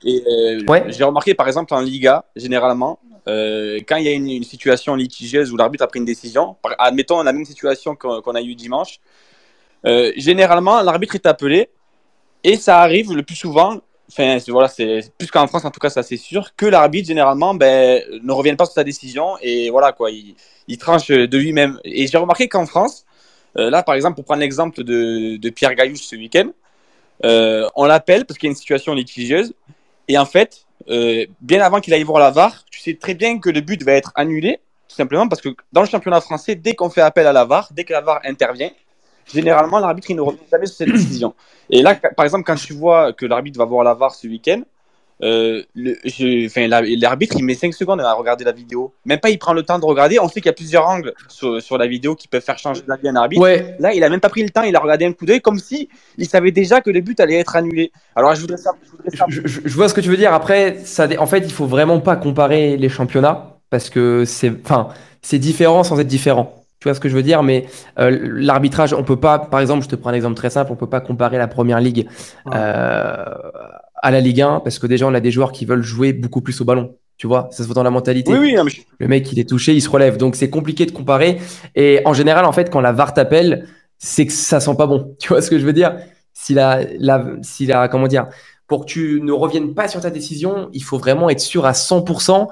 Et euh, Ouais. j'ai remarqué par exemple en Liga, généralement, euh, quand il y a une, situation litigieuse où l'arbitre a pris une décision, admettons la même situation qu'on a eu dimanche, euh, généralement l'arbitre est appelé et ça arrive le plus souvent, enfin voilà, c'est plus qu'en France en tout cas ça c'est sûr, que l'arbitre généralement ben, ne revienne pas sur sa décision et voilà quoi, il, tranche de lui-même. Et j'ai remarqué qu'en France, euh, là par exemple pour prendre l'exemple de, de Pierre Gaillouche ce week-end, on l'appelle parce qu'il y a une situation litigieuse et en fait, euh, bien avant qu'il aille voir la VAR, tu sais très bien que le but va être annulé, tout simplement parce que dans le championnat français, dès qu'on fait appel à la VAR, dès que la VAR intervient, généralement l'arbitre ne revient jamais sur cette décision. Et là, par exemple, quand tu vois que l'arbitre va voir la VAR ce week-end, euh, l'arbitre il met 5 secondes à regarder la vidéo. Même pas il prend le temps de regarder. On sait qu'il y a plusieurs angles sur, sur la vidéo qui peuvent faire changer d'avis un arbitre. Ouais, Là, il a même pas pris le temps, il a regardé un coup d'œil comme si il savait déjà que le but allait être annulé. Alors, je voudrais. Je voudrais savoir- je, je- je vois ce que tu veux dire. Après, ça, en fait, il faut vraiment pas comparer les championnats parce que c'est, enfin, c'est différent sans être différent. Tu vois ce que je veux dire? Mais euh, l'arbitrage, on peut pas, par exemple, je te prends un exemple très simple, on peut pas comparer la première ligue Ouais. euh, à la Ligue 1 parce que déjà, on a des joueurs qui veulent jouer beaucoup plus au ballon. Tu vois, ça se voit dans la mentalité. Oui, oui, non, mais je- Le mec, il est touché, il se relève. Donc, c'est compliqué de comparer. Et en général, en fait, quand la VAR t'appelle, c'est que ça sent pas bon. Tu vois ce que je veux dire? Si la, la, si la, comment dire, pour que tu ne reviennes pas sur ta décision, il faut vraiment être sûr à 100%.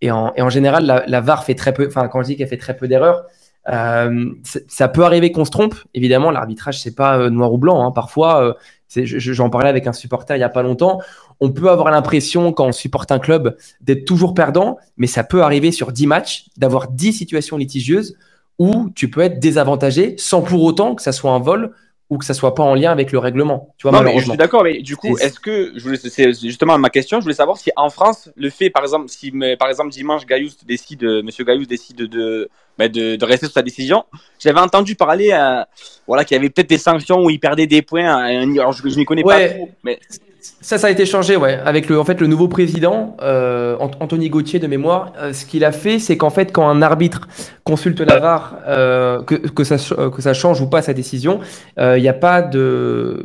Et en, et en général, la, la VAR fait très peu, enfin, quand je dis qu'elle fait très peu d'erreurs, euh, ça peut arriver qu'on se trompe. Évidemment, l'arbitrage, c'est pas euh, noir ou blanc. hein. Parfois, euh, j'en parlais avec un supporter il y a pas longtemps. On peut avoir l'impression, quand on supporte un club, d'être toujours perdant, mais ça peut arriver sur 10 matchs d'avoir 10 situations litigieuses où tu peux être désavantagé sans pour autant que ça soit un vol ou que ça soit pas en lien avec le règlement. Tu vois, non, mais je suis d'accord, mais du coup, est-ce que, je voulais, c'est justement ma question, je voulais savoir si en France, le fait, par exemple, si par exemple dimanche, Gaillous décide, euh, Monsieur Gaillous décide de, bah, de, de rester sur sa décision, j'avais entendu parler, euh, voilà, qu'il y avait peut-être des sanctions où il perdait des points, un- alors je, je n'y connais Ouais. pas trop, mais Ça, ça a été changé, ouais. Avec le, en fait, le nouveau président, euh, Ant- Anthony Gauthier de mémoire, euh, ce qu'il a fait, c'est qu'en fait, quand un arbitre consulte la VAR, euh, que, que, ça, que ça change ou pas sa décision, il n'y a pas de,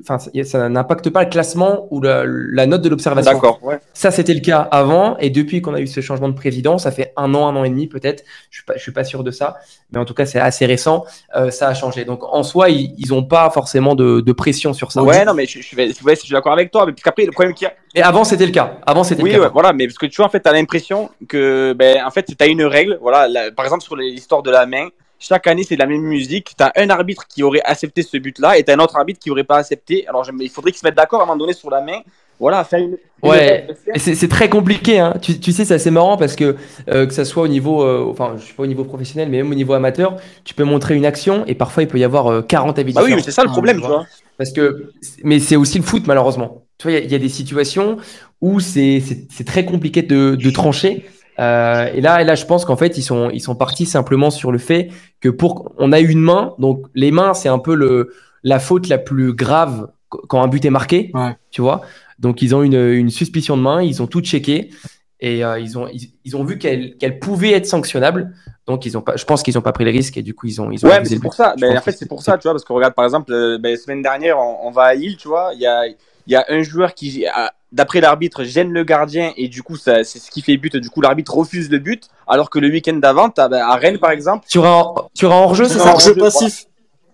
enfin, ça n'impacte pas le classement ou la, la note de l'observation. d'accord, ouais. Ça, c'était le cas avant, et depuis qu'on a eu ce changement de président, ça fait un an, un an et demi peut-être. Je suis pas, je suis pas sûr de ça, mais en tout cas, c'est assez récent. ça a changé. Donc, en soi, ils, ils ont pas forcément de, de pression sur ça. Ouais, non, mais je, je, suis- ouais, je suis d'accord avec toi, mais puisqu'après, le problème qu'il y a, Et avant, c'était le cas. Avant, c'était Oui, le cas. ouais, voilà, mais parce que tu vois, en fait, t'as l'impression que, ben, en fait, t'as une règle, voilà, la- par exemple, sur l'histoire de la main, chaque année, c'est la même musique. T'as un arbitre qui aurait accepté ce but-là et t'as un autre arbitre qui aurait pas accepté. Alors, il faudrait qu'ils se mettent d'accord à un moment donné sur la main. Voilà, faire une. Ouais. c'est très compliqué, hein. Tu, tu sais, c'est assez marrant parce que euh, que ça soit au niveau, euh, enfin, je sais pas au niveau professionnel, mais même au niveau amateur, tu peux montrer une action et parfois il peut y avoir euh, 40 avis Bah oui, mais c'est ça le problème, tu tu vois? Parce que, mais c'est aussi le foot malheureusement. Tu vois, il y a- il y, a des situations où c'est très compliqué de, de trancher. Euh, et là, et là, je pense qu'en fait, ils sont ils sont partis simplement sur le fait que pour on a une main, donc les mains, c'est un peu le la faute la plus grave qu- quand un but est marqué. Ouais. Tu vois. Donc ils ont une, une suspicion de main, ils ont tout checké et euh, ils ont ils, ils ont vu qu'elle qu'elle pouvait être sanctionnable. Donc ils ont pas, je pense qu'ils ont pas pris le risque et du coup ils ont ils ont Ouais, mais c'est pour but. ça. Pense en fait, c'est pour ça, tu vois, parce que regarde, par exemple, euh, ben, semaine dernière, on, on va à Lille, tu vois, il y a, il y a un joueur qui, a- d'après l'arbitre, gêne le gardien et du coup, c'est ce qui fait but. Du coup, l'arbitre refuse le but, alors que le week-end d'avant, ben, à Rennes, par exemple, Sur un sur un hors-jeu, c'est ça un Hors jeu hors-jeu, passif.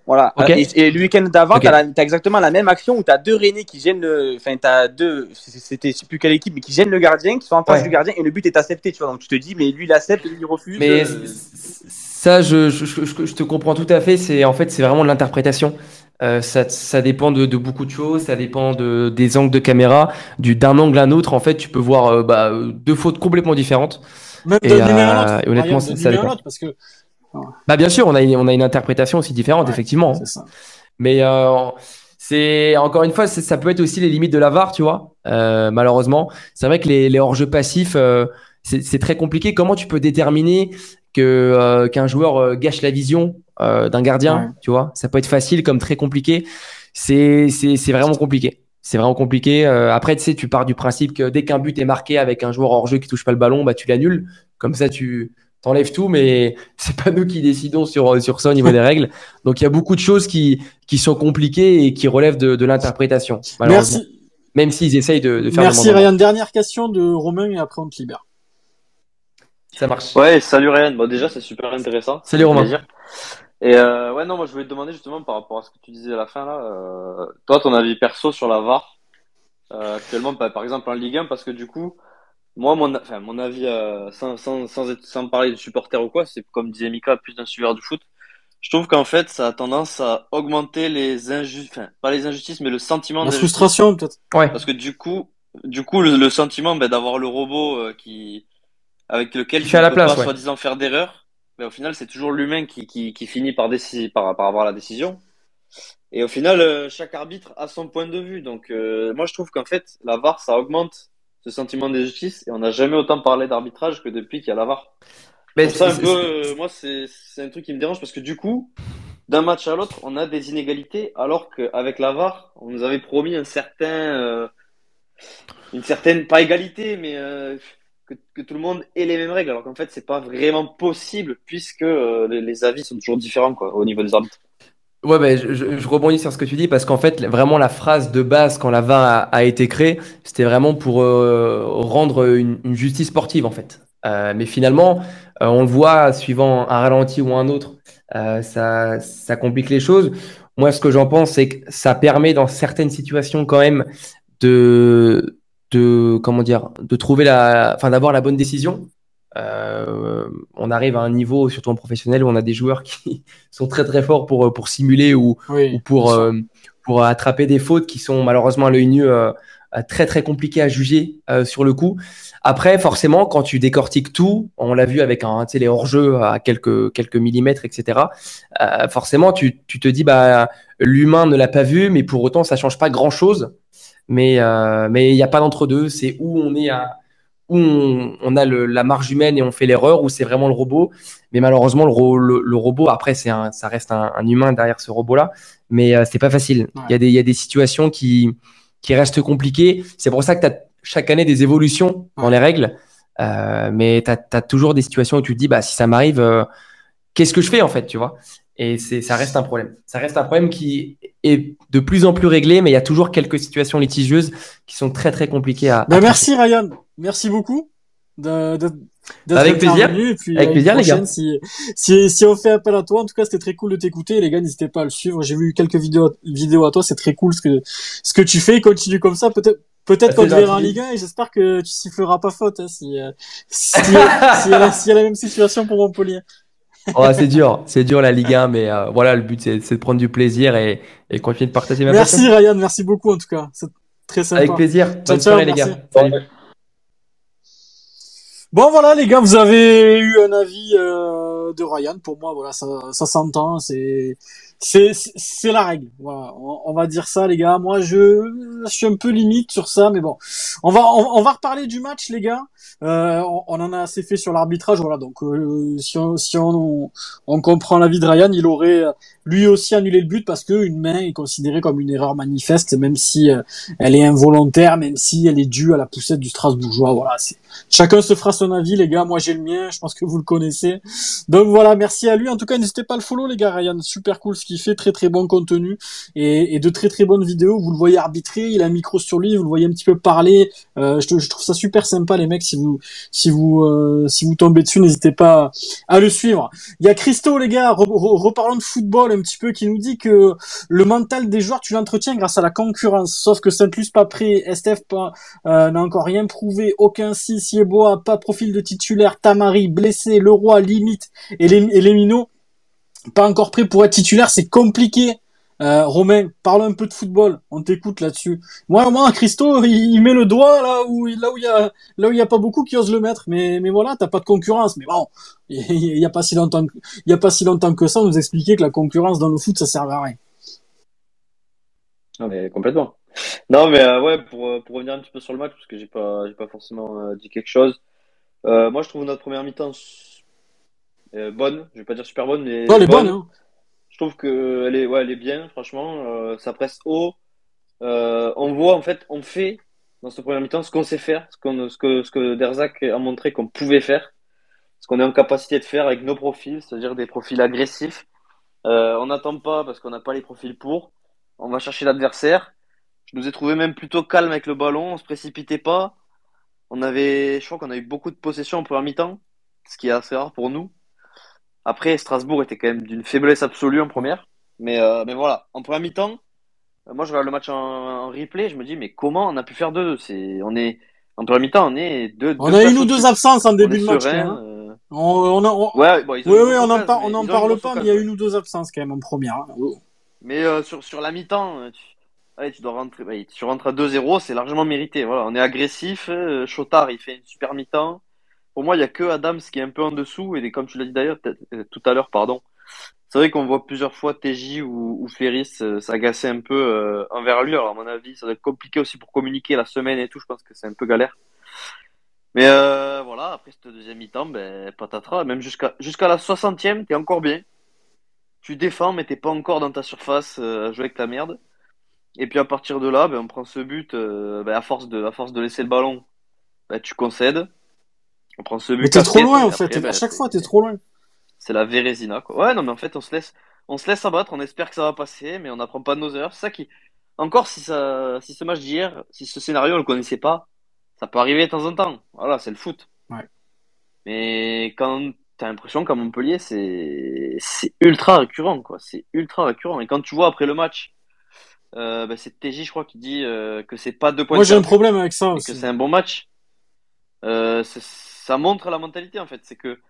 Voilà. Ok. Et, et le week-end d'avant, Ok. t'as, la- t'as exactement la même action où t'as deux Rennais qui gênent le, enfin, t'as deux, c'était, je sais plus quelle équipe, mais qui gênent le gardien, qui sont en face Ouais. du gardien et le but est accepté, tu vois. Donc tu te dis, mais lui il accepte, lui il refuse. Mais euh, ça, je, je, je, je- je te comprends tout à fait. C'est en fait, c'est vraiment de l'interprétation. Euh, ça, ça dépend de, de beaucoup de choses. Ça dépend de, des angles de caméra, du d'un angle à un autre. En fait, tu peux voir euh, bah, deux fautes complètement différentes. Même Et, à euh, et honnêtement, Ryan, ça- dépend. parce que Bah, bien sûr, on a une, on a une interprétation aussi différente, Ouais, effectivement. c'est ça. Mais euh, c'est encore une fois, ça peut être aussi les limites de la VAR, tu vois. Euh, malheureusement, c'est vrai que les, les hors-jeux passifs, euh, c'est c'est très compliqué. Comment tu peux déterminer que euh, qu'un joueur gâche la vision euh, d'un gardien, Ouais. tu vois. Ça peut être facile comme très compliqué. C'est vraiment compliqué. C'est vraiment compliqué. Euh, après, tu sais, tu pars du principe que dès qu'un but est marqué avec un joueur hors jeu qui touche pas le ballon, bah tu l'annules. Comme ça, tu t'enlèves tout, mais c'est pas nous qui décidons sur sur ça au niveau des règles. Donc il y a beaucoup de choses qui qui sont compliquées et qui relèvent de, de l'interprétation. Merci, Même s'ils essayent de, de faire merci. Ryan. Dernière question de Romain et après on te libère. Ça marche. Ouais, salut Ryan. Bon, déjà, c'est super intéressant. Salut, Romain. Et euh, ouais, non, moi je voulais te demander justement par rapport à ce que tu disais à la fin là, euh, toi ton avis perso sur la VAR euh, actuellement, par par exemple en Ligue 1, parce que du coup, moi mon, enfin, mon avis, euh, sans, sans, sans, être- sans parler de supporter ou quoi, c'est comme disait Mika, plus d'un suiveur du foot. Je trouve qu'en fait, ça a tendance à augmenter les injustices, enfin, pas les injustices, mais le sentiment La frustration peut-être. Ouais. Parce que du coup, du coup, le, le sentiment ben, d'avoir le robot euh, qui, avec lequel tu ne la peux place, pas ouais. soi-disant faire d'erreur, mais au final, c'est toujours l'humain qui, qui, qui finit par, décider, par, par avoir la décision. Et au final, euh, chaque arbitre a son point de vue. Donc, euh, moi, je trouve qu'en fait, la VAR, ça augmente ce sentiment d'injustice. Et on n'a jamais autant parlé d'arbitrage que depuis qu'il y a la VAR. Mais ça, un peu, euh, moi, c'est un truc qui me dérange parce que du coup, d'un match à l'autre, on a des inégalités, alors qu'avec la VAR, on nous avait promis un certain, euh, une certaine, pas égalité, mais que, tout le monde ait les mêmes règles, alors qu'en fait, c'est pas vraiment possible puisque euh, les, avis sont toujours différents, quoi, au niveau des arbitres. Ouais, ben, je, rebondis sur ce que tu dis parce qu'en fait, vraiment, la phrase de base quand la VAR a, été créée, c'était vraiment pour euh, rendre une, justice sportive, en fait. Euh, mais finalement, on le voit, suivant un ralenti ou un autre, ça complique les choses. Moi, ce que j'en pense, c'est que ça permet dans certaines situations quand même de, de, comment dire, de trouver la, enfin, d'avoir la bonne décision. Euh, on arrive à un niveau, surtout en professionnel, où on a des joueurs qui sont très très forts pour, pour simuler ou, Oui. ou pour, euh, pour attraper des fautes qui sont malheureusement à l'œil nu euh, euh, très très compliquées à juger euh, sur le coup. Après, forcément, quand tu décortiques tout, on l'a vu avec un, tu sais, les hors-jeux à quelques, quelques millimètres, etc. euh, forcément, tu, tu te dis, bah, l'humain ne l'a pas vu, mais pour autant, ça change pas grand-chose. Mais euh, mais il n'y a pas d'entre-deux. C'est où on est à où on, on a le, la marge humaine et on fait l'erreur, ou c'est vraiment le robot. Mais malheureusement, le, ro- le, le robot, après, c'est ça reste un, un humain derrière ce robot-là. Mais euh, c'est pas facile. Il y a des, y a des situations qui, qui restent compliquées. C'est pour ça que tu as chaque année des évolutions dans les règles. Euh, mais tu as, toujours des situations où tu te dis, bah, si ça m'arrive, euh, qu'est-ce que je fais en fait, tu vois? Et ça reste un problème. Ça reste un problème qui est de plus en plus réglé, mais il y a toujours quelques situations litigieuses qui sont très très compliquées à. Ben, merci Ryan, merci beaucoup. de- de- Avec plaisir. et puis Avec plaisir, les gars. Si, si, si on fait appel à toi, en tout cas, c'était très cool de t'écouter. Les gars, n'hésitez pas à le suivre. J'ai vu quelques vidéos, vidéos à toi. C'est très cool ce que, ce que tu fais. Continue comme ça. Peut-être, peut-être qu'on te verra en. Ligue 1 et j'espère que tu siffleras pas faute, hein, si, euh, si, si, si elle a la même situation pour Montpellier. Oh, c'est dur, c'est dur la Ligue 1, mais euh, voilà, le but c'est, de prendre du plaisir et, et continuer de partager ma Merci passion. Ryan, merci beaucoup en tout cas. C'est très sympa. Avec plaisir. Bonne ciao, soirée les merci. gars. Salut. Bon voilà les gars, vous avez eu un avis euh, de Ryan. Pour moi, voilà, ça, ça s'entend. C'est c'est c'est la règle. Voilà, on, on va dire ça les gars. Moi, je, je suis un peu limite sur ça, mais bon, on va on, on va reparler du match les gars. Euh, on, on en a assez fait sur l'arbitrage, voilà. Donc euh, si on si on, on comprend l'avis de Ryan, il aurait euh, lui aussi annulé le but parce que une main est considérée comme une erreur manifeste, même si euh, elle est involontaire, même si elle est due à la poussette du Strasbourgeois. Voilà, Chacun se fera son avis, les gars. Moi, j'ai le mien. Je pense que vous le connaissez. Donc voilà, merci à lui. En tout cas, n'hésitez pas à le follow, les gars. Ryan, super cool ce qu'il fait. Très très bon contenu et, et de très très bonnes vidéos. Vous le voyez arbitrer. Il a un micro sur lui. Vous le voyez un petit peu parler. Euh, je, je trouve ça super sympa, les mecs. Si vous si vous euh, si vous tombez dessus, n'hésitez pas à le suivre. Il y a Christo, les gars. Re- re- reparlons de football un petit peu, qui nous dit que le mental des joueurs, tu l'entretiens grâce à la concurrence. Sauf que Saint-Luce pas prêt, STF euh, n'a encore rien prouvé, aucun si, Sieboa, pas profil de titulaire, Tamari, blessé, Leroy, limite, et les, et Minots, pas encore prêt pour être titulaire, c'est compliqué. Euh, Romain, parle un peu de football, on t'écoute là-dessus. Moi, moi, Christo, il, il met le doigt là où, là où il y a, là où il y a pas beaucoup qui osent le mettre, mais, mais voilà, t'as pas de concurrence. Mais bon, il y a pas si longtemps, que- il y a pas si longtemps que ça, on nous expliquait que la concurrence dans le foot, ça servait à rien. Non, mais complètement. Non, mais euh, ouais, pour, euh, pour revenir un petit peu sur le match, parce que j'ai pas, j'ai pas forcément euh, dit quelque chose. Moi, je trouve notre première mi-temps bonne, je vais pas dire super bonne, mais Non, elle est bonne. bonne, hein. Trouve que elle est, ouais, elle est bien, franchement. Euh, ça presse haut. Euh, on voit, en fait, on fait dans ce premier mi-temps ce qu'on sait faire, ce, qu'on, ce que, ce que Derzac a montré qu'on pouvait faire, ce qu'on est en capacité de faire avec nos profils, c'est-à-dire des profils agressifs. Euh, on n'attend pas parce qu'on n'a pas les profils pour. On va chercher l'adversaire. Je nous ai trouvé même plutôt calme avec le ballon, on se précipitait pas. On avait, je crois qu'on a eu beaucoup de possession en première mi-temps, ce qui est assez rare pour nous. Après, Strasbourg était quand même d'une faiblesse absolue en première. Mais, euh, mais voilà, en première mi-temps, euh, moi je regarde le match en, en replay, je me dis, mais comment on a pu faire deux C'est, on est, en première mi-temps, on est deux. On deux a une ou deux absences en début de match. serein, quand même, hein. euh, On, on, a- on- Ouais, bon, oui, oui, on en, occasion, par- mais on en ils ont une parle pas, mais il y a une ou deux absences quand même en première. hein. Mais euh, sur, sur la mi-temps, tu, allez, tu dois rentrer, allez, tu rentres à 2-0, c'est largement mérité. Voilà, on est agressif. Chotard, il fait une super mi-temps. Pour moi, il y a que Adams qui est un peu en dessous. Et comme tu l'as dit d'ailleurs euh, tout à l'heure, pardon. C'est vrai qu'on voit plusieurs fois TJ ou, Ferris euh, s'agacer un peu euh, envers lui. Alors, à mon avis, ça doit être compliqué aussi pour communiquer la semaine et tout. Je pense que c'est un peu galère. Mais voilà, après cette deuxième mi-temps, ben, patatras. Même jusqu'à la 60e, t'es encore bien. Tu défends, mais t'es pas encore dans ta surface à jouer avec ta merde. Et puis à partir de là, ben, on prend ce but ben, à force de à force de laisser le ballon, ben, tu concèdes. On prend ce but. Mais t'es trop loin en fait. après, à chaque c'est- fois, t'es trop loin. C'est la Vérésina, quoi. Ouais, non, mais en fait, on se laisse, on se laisse abattre, on espère que ça va passer, mais on n'apprend pas de nos heures. C'est ça qui, encore si ça, si ce match d'hier, si ce scénario on le connaissait pas, ça peut arriver de temps en temps. Voilà, c'est le foot. Ouais. Mais quand t'as l'impression qu'à Montpellier, c'est, c'est ultra récurrent, quoi. C'est ultra récurrent. Et quand tu vois après le match, euh, ben, c'est TJ, je crois, qui dit euh, que c'est pas deux points Moi, j'ai un problème avec ça et que aussi. c'est un bon match. Euh, c'est- ça montre la mentalité en fait. C'est que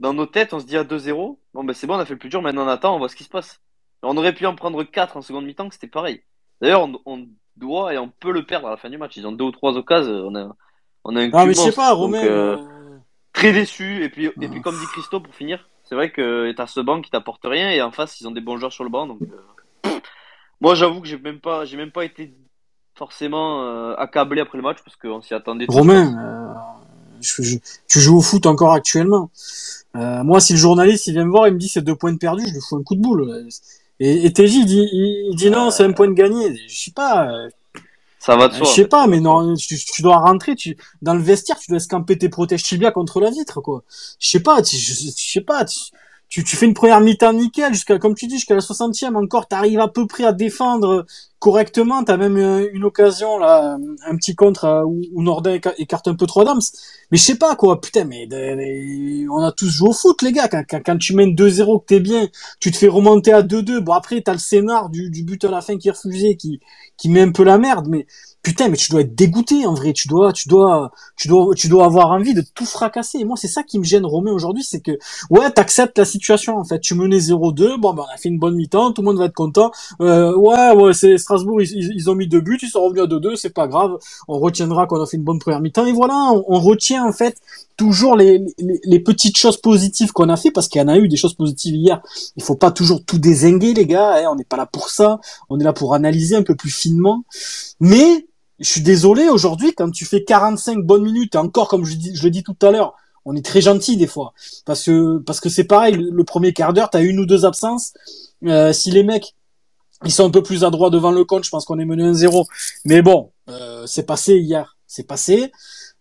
dans nos têtes, on se dit à 2-0, bon ben c'est bon, on a fait le plus dur, maintenant on attend, on voit ce qui se passe. On aurait pu en prendre 4 en seconde mi-temps, c'était pareil. D'ailleurs, on, on doit et on peut le perdre à la fin du match. Ils ont deux ou trois occasions, on a, on a un Ah, mais je sais pas, Donc, Romain. euh, euh, très déçu. Et puis, et Ah. puis comme dit Christo, pour finir, c'est vrai que t'as ce banc qui t'apporte rien et en face, ils ont des bons joueurs sur le banc. Donc, euh, moi, j'avoue que j'ai même pas, j'ai même pas été forcément euh, accablé après le match parce qu'on s'y attendait. Romain, euh, je- je- tu joues au foot encore actuellement. Euh, moi, si le journaliste il vient me voir, il me dit c'est deux points de perdu, je lui fous un coup de boule. Et, et TJ il dit, il, il dit non, c'est un point de gagné. Je sais pas, euh, Ça va de je soi. en sais fait, pas, mais non, tu, tu dois rentrer, tu dans le vestiaire, tu dois escamper tes protèges tibia contre la vitre, quoi. Je sais pas, tu, je, je sais pas, tu, tu, tu fais une première mi-temps nickel jusqu'à, comme tu dis, jusqu'à la 60e encore, t'arrives à peu près à défendre correctement, t'as même euh, une occasion là, un petit contre euh, où, où Nordin éca- écarte un peu trop Adams. Mais je sais pas quoi, putain, mais on a tous joué au foot, les gars. Quand, quand, quand tu mènes 2-0, que t'es bien, tu te fais remonter à 2-2. Bon après, t'as le scénar du, du but à la fin qui est refusé, qui, qui met un peu la merde. Mais putain, mais tu dois être dégoûté en vrai. Tu dois, tu dois, tu dois, tu dois avoir envie de tout fracasser. Et moi, c'est ça qui me gêne, Romain, aujourd'hui, c'est que ouais, t'acceptes la situation. En fait, tu menais 0-2. Bon, ben on a fait une bonne mi-temps. Tout le monde va être content. Euh, ouais, ouais, c'est Strasbourg. Ils, ont mis deux buts. Ils sont revenus à 2-2. C'est pas grave. On retiendra qu'on a fait une bonne première mi-temps. Et voilà, on, on retient en fait toujours les, les, les petites choses positives qu'on a fait parce qu'il y en a eu des choses positives hier. Il faut pas toujours tout désinguer, les gars. hein, on n'est pas là pour ça. On est là pour analyser un peu plus finement. Mais je suis désolé aujourd'hui quand tu fais 45 bonnes minutes et encore comme je, dis, je le dis tout à l'heure, on est très gentil des fois parce que parce que c'est pareil. Le, premier quart d'heure, t'as une ou deux absences. Euh, si les mecs ils sont un peu plus adroits devant le compte, je pense qu'on est mené 1-0. Mais bon, euh, c'est passé hier, c'est passé.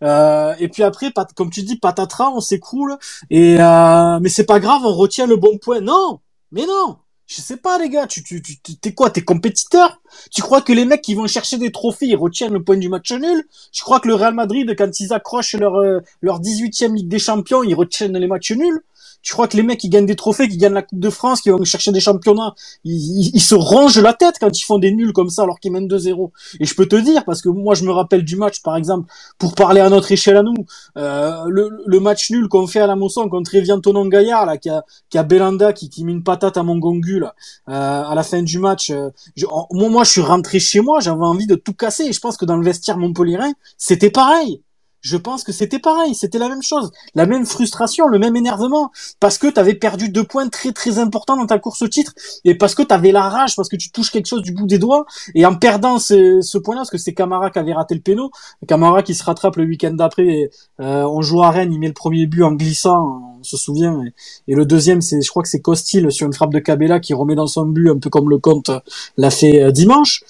Euh, et puis après, comme tu dis, patatras, on s'écroule. Et euh, mais c'est pas grave, on retient le bon point. Non, mais non. Je sais pas les gars, tu tu tu t'es quoi, t'es compétiteur? Tu crois que les mecs qui vont chercher des trophées, ils retiennent le point du match nul? Tu crois que le Real Madrid, quand ils accrochent leur euh, leur 18e Ligue des Champions, ils retiennent les matchs nuls? Tu crois que les mecs qui gagnent des trophées, qui gagnent la Coupe de France, qui vont chercher des championnats, ils, se rongent la tête quand ils font des nuls comme ça alors qu'ils mènent 2-0 Et je peux te dire, parce que moi je me rappelle du match par exemple, pour parler à notre échelle à nous, euh, le, match nul qu'on fait à la Mosson contre Evian Tonon Gaillard, là, qui a, qui a Belanda qui, qui met une patate à Mongongu, euh, à la fin du match. euh, je- moi, moi, je suis rentré chez moi, j'avais envie de tout casser. Et je pense que dans le vestiaire montpellierin, c'était pareil. Je pense que c'était pareil, c'était la même chose, la même frustration, le même énervement, parce que tu avais perdu deux points très très importants dans ta course au titre, et parce que tu avais la rage, parce que tu touches quelque chose du bout des doigts, et en perdant ce, point-là, parce que c'est Camara qui avait raté le péno, Camara qui se rattrape le week-end d'après, euh, on joue à Rennes, il met le premier but en glissant, se souvient. Et, et le deuxième, c'est, je crois que c'est Costil sur une frappe de Cabella qui remet dans son but, un peu comme le compte l'a fait euh, dimanche.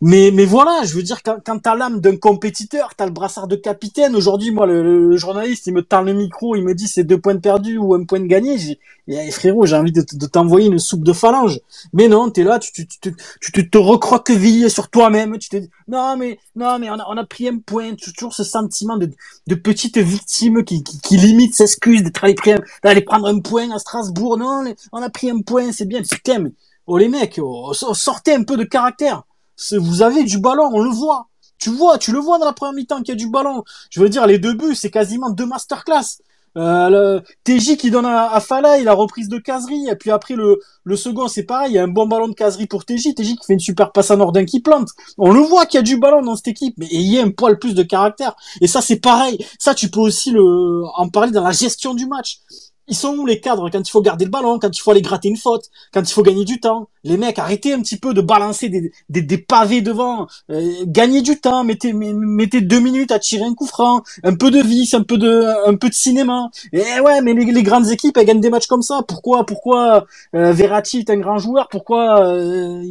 Mais, mais voilà, je veux dire, quand, quand t'as l'âme d'un compétiteur, t'as le brassard de capitaine. Aujourd'hui, moi, le, journaliste, il me tend le micro, il me dit c'est deux points perdus ou un point de gagné. J'ai, eh, frérot, j'ai envie de, t'envoyer une soupe de phalange. Mais non, t'es là, tu, tu, tu, tu, tu te recroquevilles sur toi-même. Tu te dis, non, mais, non, mais on a, on a pris un point. Toujours ce sentiment de, de petite victime qui, qui, limite s'excuse d'être allé, d'aller prendre un point à Strasbourg. Non, on a pris un point, c'est bien. Putain, mais, oh les mecs, oh, sortez un peu de caractère vous avez du ballon, on le voit. Tu vois, tu le vois dans la première mi-temps qu'il y a du ballon. Je veux dire, les deux buts, c'est quasiment deux masterclass. Euh, le TJ qui donne à, à Fala, il a reprise de caserie, et puis après le, second, c'est pareil, il y a un bon ballon de caserie pour TJ, TJ qui fait une super passe à Nordin qui plante. On le voit qu'il y a du ballon dans cette équipe, mais il y a un poil plus de caractère. Et ça, c'est pareil. Ça, tu peux aussi le, en parler dans la gestion du match. Ils sont où les cadres quand il faut garder le ballon, quand il faut aller gratter une faute, quand il faut gagner du temps? Les mecs, arrêtez un petit peu de balancer des, des, pavés devant. Euh, gagnez du temps, mettez, mettez deux minutes à tirer un coup franc, un peu de vis, un peu de, un peu de cinéma. Et ouais, mais les, les grandes équipes, elles gagnent des matchs comme ça. Pourquoi, pourquoi euh, Verratti est un grand joueur? Pourquoi, euh,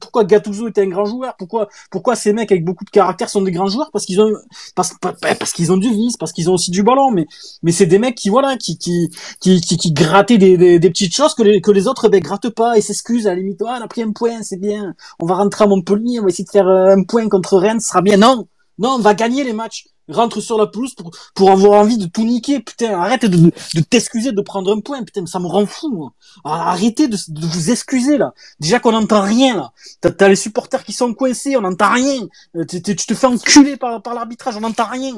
pourquoi Gattuso est un grand joueur? Pourquoi, pourquoi ces mecs avec beaucoup de caractère sont des grands joueurs? Parce qu'ils ont, parce, parce qu'ils ont du vis, parce qu'ils ont aussi du ballon. Mais, mais c'est des mecs qui, voilà, qui, qui qui, qui, qui grattait des, des, des, petites choses que les, que les autres ben, grattent pas et s'excusent à la limite. Ah, on a pris un point, c'est bien. On va rentrer à Montpellier, on va essayer de faire euh, un point contre Rennes, ce sera bien. Non, non, on va gagner les matchs. Rentre sur la pelouse pour, pour avoir envie de tout niquer. Putain, arrête de, de t'excuser de prendre un point. Putain, ça me rend fou, moi. Arrêtez de, de vous excuser, là. Déjà qu'on n'entend rien, là. T'as, les supporters qui sont coincés, on n'entend rien. Euh, tu te fais enculer par, par l'arbitrage, on n'entend rien.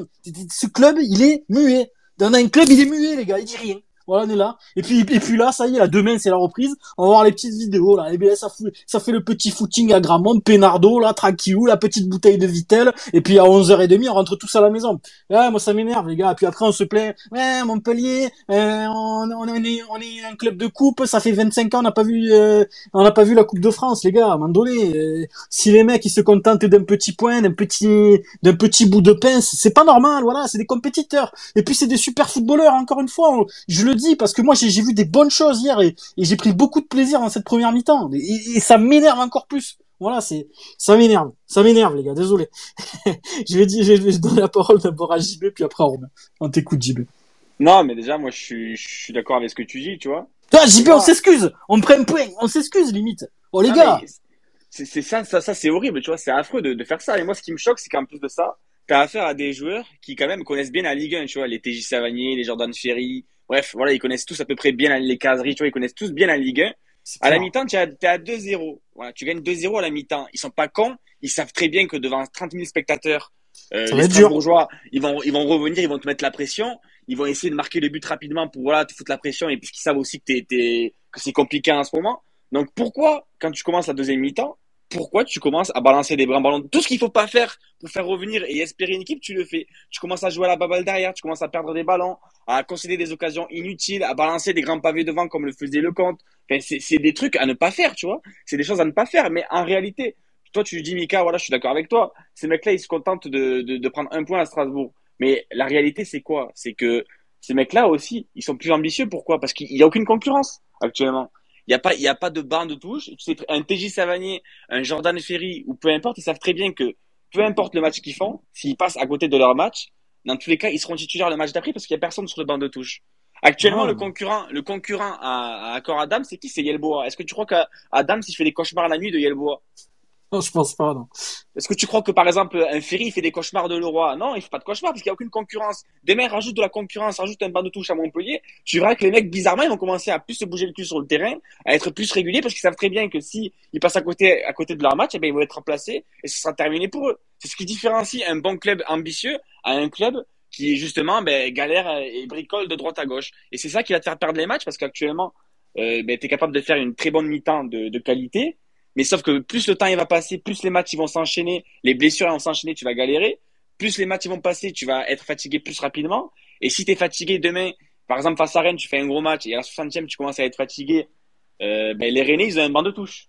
Ce club, il est muet. Dans un club, il est muet, les gars, il dit rien. Voilà, on est là. Et puis, et puis là, ça y est, là, demain, c'est la reprise. On va voir les petites vidéos, là. Et bien, ça fait, ça fait le petit footing à Gramont, Pénardo, là, tranquille, la petite bouteille de Vitel. Et puis, à 11h30, on rentre tous à la maison. Ouais, moi, ça m'énerve, les gars. Et puis après, on se plaît. Ouais, Montpellier, euh, on, on, est, on est un club de coupe. Ça fait 25 ans, on n'a pas vu, euh, on n'a pas vu la Coupe de France, les gars. À un moment donné, euh, si les mecs, ils se contentent d'un petit point, d'un petit, d'un petit bout de pince, c'est pas normal, voilà. C'est des compétiteurs. Et puis, c'est des super footballeurs, encore une fois. je le dis parce que moi j'ai vu des bonnes choses hier et, j'ai pris beaucoup de plaisir dans cette première mi-temps et, ça m'énerve encore plus. Voilà, c'est ça m'énerve, ça m'énerve les gars, désolé. je vais dire, je vais donner la parole d'abord à JB puis après à Romain. On t'écoute JB. Non, mais déjà moi je suis je suis d'accord avec ce que tu dis, tu vois. Toi JB, on s'excuse, on prend un point, on s'excuse limite. Oh les gars. C'est ça, ça, ça c'est horrible, tu vois, c'est affreux de, de faire ça. Et moi, ce qui me choque, c'est qu'en plus de ça, t'as affaire à des joueurs qui quand même connaissent bien la Ligue 1, tu vois, les TJ Savanier, les Jordan Ferry, Bref, voilà, ils connaissent tous à peu près bien les caseries, tu vois, ils connaissent tous bien la Ligue 1. À la mi-temps, tu es à 2-0. Voilà, tu gagnes 2-0 à la mi-temps. Ils sont pas cons. Ils savent très bien que devant 30 000 spectateurs, euh, les bourgeois, ils vont, ils vont revenir, ils vont te mettre la pression. Ils vont essayer de marquer le but rapidement pour voilà, te foutre la pression et puisqu'ils savent aussi que, t'es, que c'est compliqué en ce moment. Donc pourquoi, quand tu commences la deuxième mi-temps, pourquoi tu commences à balancer des grands ballons? Tout ce qu'il faut pas faire pour faire revenir et espérer une équipe, tu le fais. Tu commences à jouer à la baballe derrière, tu commences à perdre des ballons, à concéder des occasions inutiles, à balancer des grands pavés devant comme le faisait Lecomte. Enfin, c'est des trucs à ne pas faire, tu vois. C'est des choses à ne pas faire. Mais en réalité, toi, tu dis, Mika, voilà, je suis d'accord avec toi. Ces mecs-là, ils se contentent de, de, de prendre un point à Strasbourg. Mais la réalité, c'est quoi? C'est que ces mecs-là aussi, ils sont plus ambitieux. Pourquoi? Parce qu'il n'y a aucune concurrence actuellement. Il n'y a pas, il y a pas de banc de touche. Tu sais, un TJ Savanier, un Jordan Ferry ou peu importe, ils savent très bien que peu importe le match qu'ils font, s'ils passent à côté de leur match, dans tous les cas, ils seront titulaires le match d'après parce qu'il n'y a personne sur le banc de touche. Actuellement, ah. le concurrent, le concurrent à, à Adam, c'est qui? C'est Yelboa. Est-ce que tu crois qu'Adam, s'il fait des cauchemars la nuit de Yelboa? Non, je pense pas. Est-ce que tu crois que, par exemple, un Ferry fait des cauchemars de Leroy? Non, il fait pas de cauchemars parce qu'il n'y a aucune concurrence. Demain, rajoute de la concurrence, rajoute un banc de touche à Montpellier. Tu verras que les mecs, bizarrement, ils vont commencer à plus se bouger le cul sur le terrain, à être plus réguliers parce qu'ils savent très bien que si ils passent à côté, à côté de leur match, eh bien, ils vont être remplacés et ce sera terminé pour eux. C'est ce qui différencie un bon club ambitieux à un club qui, justement, ben, galère et bricole de droite à gauche. Et c'est ça qui va te faire perdre les matchs parce qu'actuellement, euh, ben, tu es capable de faire une très bonne mi-temps de qualité mais sauf que plus le temps il va passer, plus les matchs ils vont s'enchaîner, les blessures vont s'enchaîner, tu vas galérer. Plus les matchs ils vont passer, tu vas être fatigué plus rapidement. Et si tu es fatigué demain, par exemple face à Rennes, tu fais un gros match et à la 60e tu commences à être fatigué, euh, ben, les Rennais ils ont un banc de touche.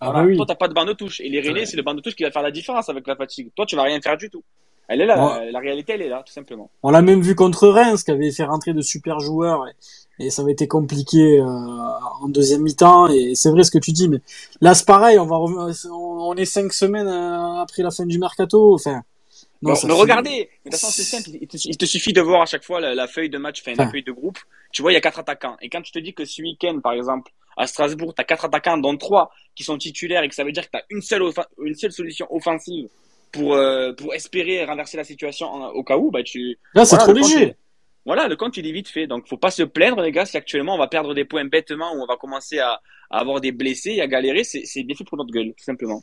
Ah bah oui. Toi t'as pas de banc de touche et les Rennais c'est le banc de touche qui va faire la différence avec la fatigue. Toi tu vas rien faire du tout. Elle est là, la réalité, elle est là, tout simplement. On l'a même vu contre Reims, qui avait fait rentrer de super joueurs et, et ça avait été compliqué euh, en deuxième mi-temps. Et c'est vrai ce que tu dis, mais là c'est pareil, on va on est cinq semaines euh, après la fin du mercato. Enfin, Non, mais regardez, de toute façon, c'est simple. Il te, il te suffit de voir à chaque fois la, la feuille de match, enfin, la feuille de groupe. Tu vois, il y a quatre attaquants. Et quand je te dis que ce week-end, par exemple, à Strasbourg, tu as quatre attaquants, dont trois qui sont titulaires et que ça veut dire que tu as une seule, une seule solution offensive pour, euh, pour espérer renverser la situation en- au cas où, bah, tu, Là c'est Voilà, trop compte, léger. il- Voilà, le compte il est vite fait. Donc faut pas se plaindre les gars si actuellement on va perdre des points bêtement ou on va commencer à, à avoir des blessés et à galérer, c'est c'est bien fait pour notre gueule, tout simplement.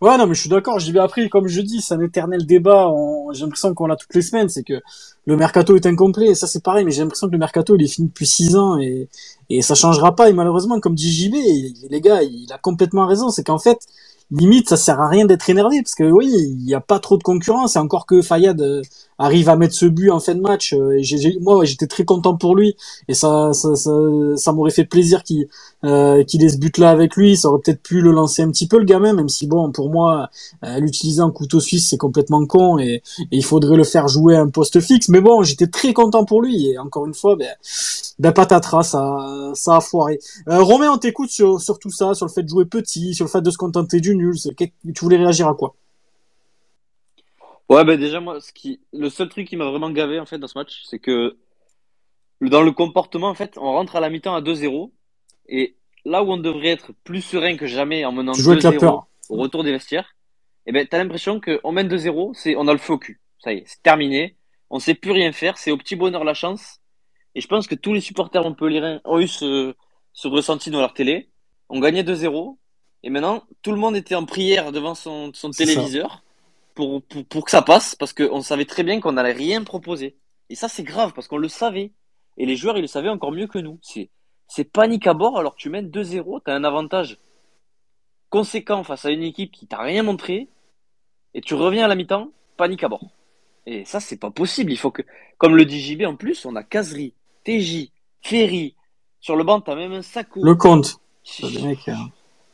Ouais, non, mais je suis d'accord. Dis, mais après, comme je dis, c'est un éternel débat. On- J'ai l'impression qu'on l'a toutes les semaines. C'est que le mercato est incomplet. Et ça, c'est pareil. Mais j'ai l'impression que le mercato, il est fini depuis six ans et, et ça changera pas. Et malheureusement, comme dit JB, les gars, il a complètement raison. C'est qu'en fait, limite, ça sert à rien d'être énervé parce que oui, il y a pas trop de concurrence. Et encore que Fayad euh, arrive à mettre ce but en fin de match. euh, et j'ai- moi, j'étais très content pour lui. Et ça, ça, ça, ça m'aurait fait plaisir qu'il euh, qu'il ait ce but-là avec lui. Ça aurait peut-être pu le lancer un petit peu le gamin, même si bon, pour moi, euh, l'utiliser en couteau suisse, c'est complètement con et, et il faudrait le faire jouer à un poste fixe. Mais bon, j'étais très content pour lui et encore une fois, ben, ben patatras, ça, ça a foiré. Euh, Romain, on t'écoute sur, sur tout ça, sur le fait de jouer petit, sur le fait de se contenter du nul. Tu voulais réagir à quoi? Ouais, ben déjà, moi, ce qui, le seul truc qui m'a vraiment gavé, en fait, dans ce match, c'est que dans le comportement, en fait, on rentre à la mi-temps à 2-0, et là où on devrait être plus serein que jamais en menant Tu joues avec la 2-0 peur. au retour des vestiaires, eh ben, t'as l'impression qu'on mène 2-0, c'est, on a le feu au cul. Ça y est, c'est terminé. On sait plus rien faire, c'est au petit bonheur la chance. Et je pense que tous les supporters montpelliérains ont eu ce, ce ressenti dans leur télé. On gagnait 2-0. Et maintenant, tout le monde était en prière devant son, son téléviseur pour, pour, pour que ça passe, parce qu'on savait très bien qu'on n'allait rien proposer. Et ça, c'est grave, parce qu'on le savait. Et les joueurs, ils le savaient encore mieux que nous. C'est, c'est panique à bord, alors que tu mènes 2-0, t'as un avantage conséquent face à une équipe qui t'a rien montré, et tu reviens à la mi-temps, panique à bord. Et ça, c'est pas possible. Il faut que, comme le dit JB, en plus, on a Kazri, TJ, Ferry. Sur le banc, t'as même un Sako. Le compte. Le euh,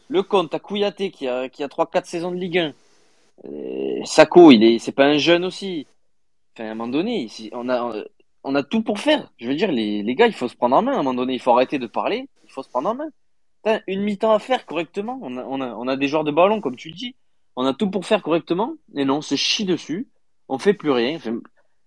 Le compte, t'as Kouyaté qui a, qui a 3-4 saisons de Ligue 1. Euh, Sako, il est, c'est pas un jeune aussi. Enfin, à un moment donné, on a, on a tout pour faire. Je veux dire, les, les gars, il faut se prendre en main à un moment donné. Il faut arrêter de parler. Il faut se prendre en main. Putain, une mi-temps à faire correctement. On a, on a, on a des joueurs de ballon, comme tu le dis. On a tout pour faire correctement. Et non, on se chie dessus. On fait plus rien.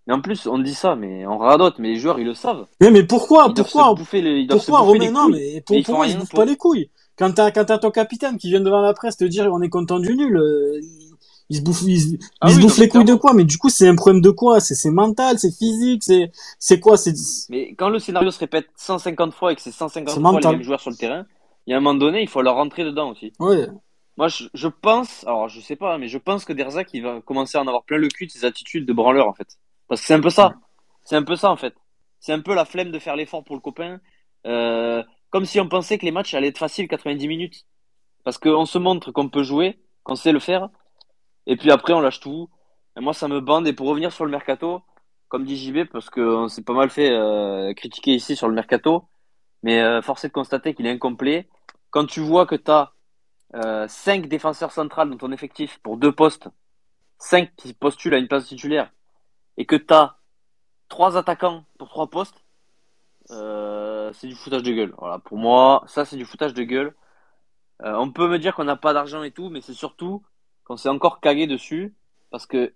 Mais en plus, on dit ça, mais on radote. Mais les joueurs, ils le savent. Mais, mais pourquoi, Ils pourquoi, les, ils pourquoi Romain les Non, couilles. mais pour, Mais ils se bouffent pour- pas les couilles. Quand t'as, quand t'as ton capitaine qui vient devant la presse te dire on est content du nul, euh, il, il se bouffe, il, se- Ah il se oui, bouffe non, les couilles de quoi? Mais du coup, c'est un problème de quoi? C'est, c'est mental, c'est physique, c'est, c'est quoi? C'est, Mais quand le scénario se répète 150 fois et que c'est 150 C'est fois mental. les mêmes joueurs sur le terrain, il y a un moment donné, il faut leur rentrer dedans aussi. ouais. Moi, je, je pense, alors je sais pas, mais je pense que Derzac, il va commencer à en avoir plein le cul de ses attitudes de branleur, en fait. Parce que c'est un peu ça. C'est un peu ça, en fait. C'est un peu la flemme de faire l'effort pour le copain. Euh, comme si on pensait que les matchs allaient être faciles 90 minutes. Parce qu'on se montre qu'on peut jouer, qu'on sait le faire. Et puis après, on lâche tout. Et moi, ça me bande. Et pour revenir sur le mercato, comme dit JB, parce qu'on s'est pas mal fait euh, critiquer ici sur le mercato, mais euh, force est de constater qu'il est incomplet. Quand tu vois que tu as euh, cinq défenseurs centrales dans ton effectif pour deux postes, cinq qui postulent à une place titulaire, et que tu as trois attaquants pour trois postes, euh, c'est du foutage de gueule. Voilà, pour moi, ça c'est du foutage de gueule. Euh, on peut me dire qu'on n'a pas d'argent et tout, mais c'est surtout qu'on s'est encore cagué dessus, parce que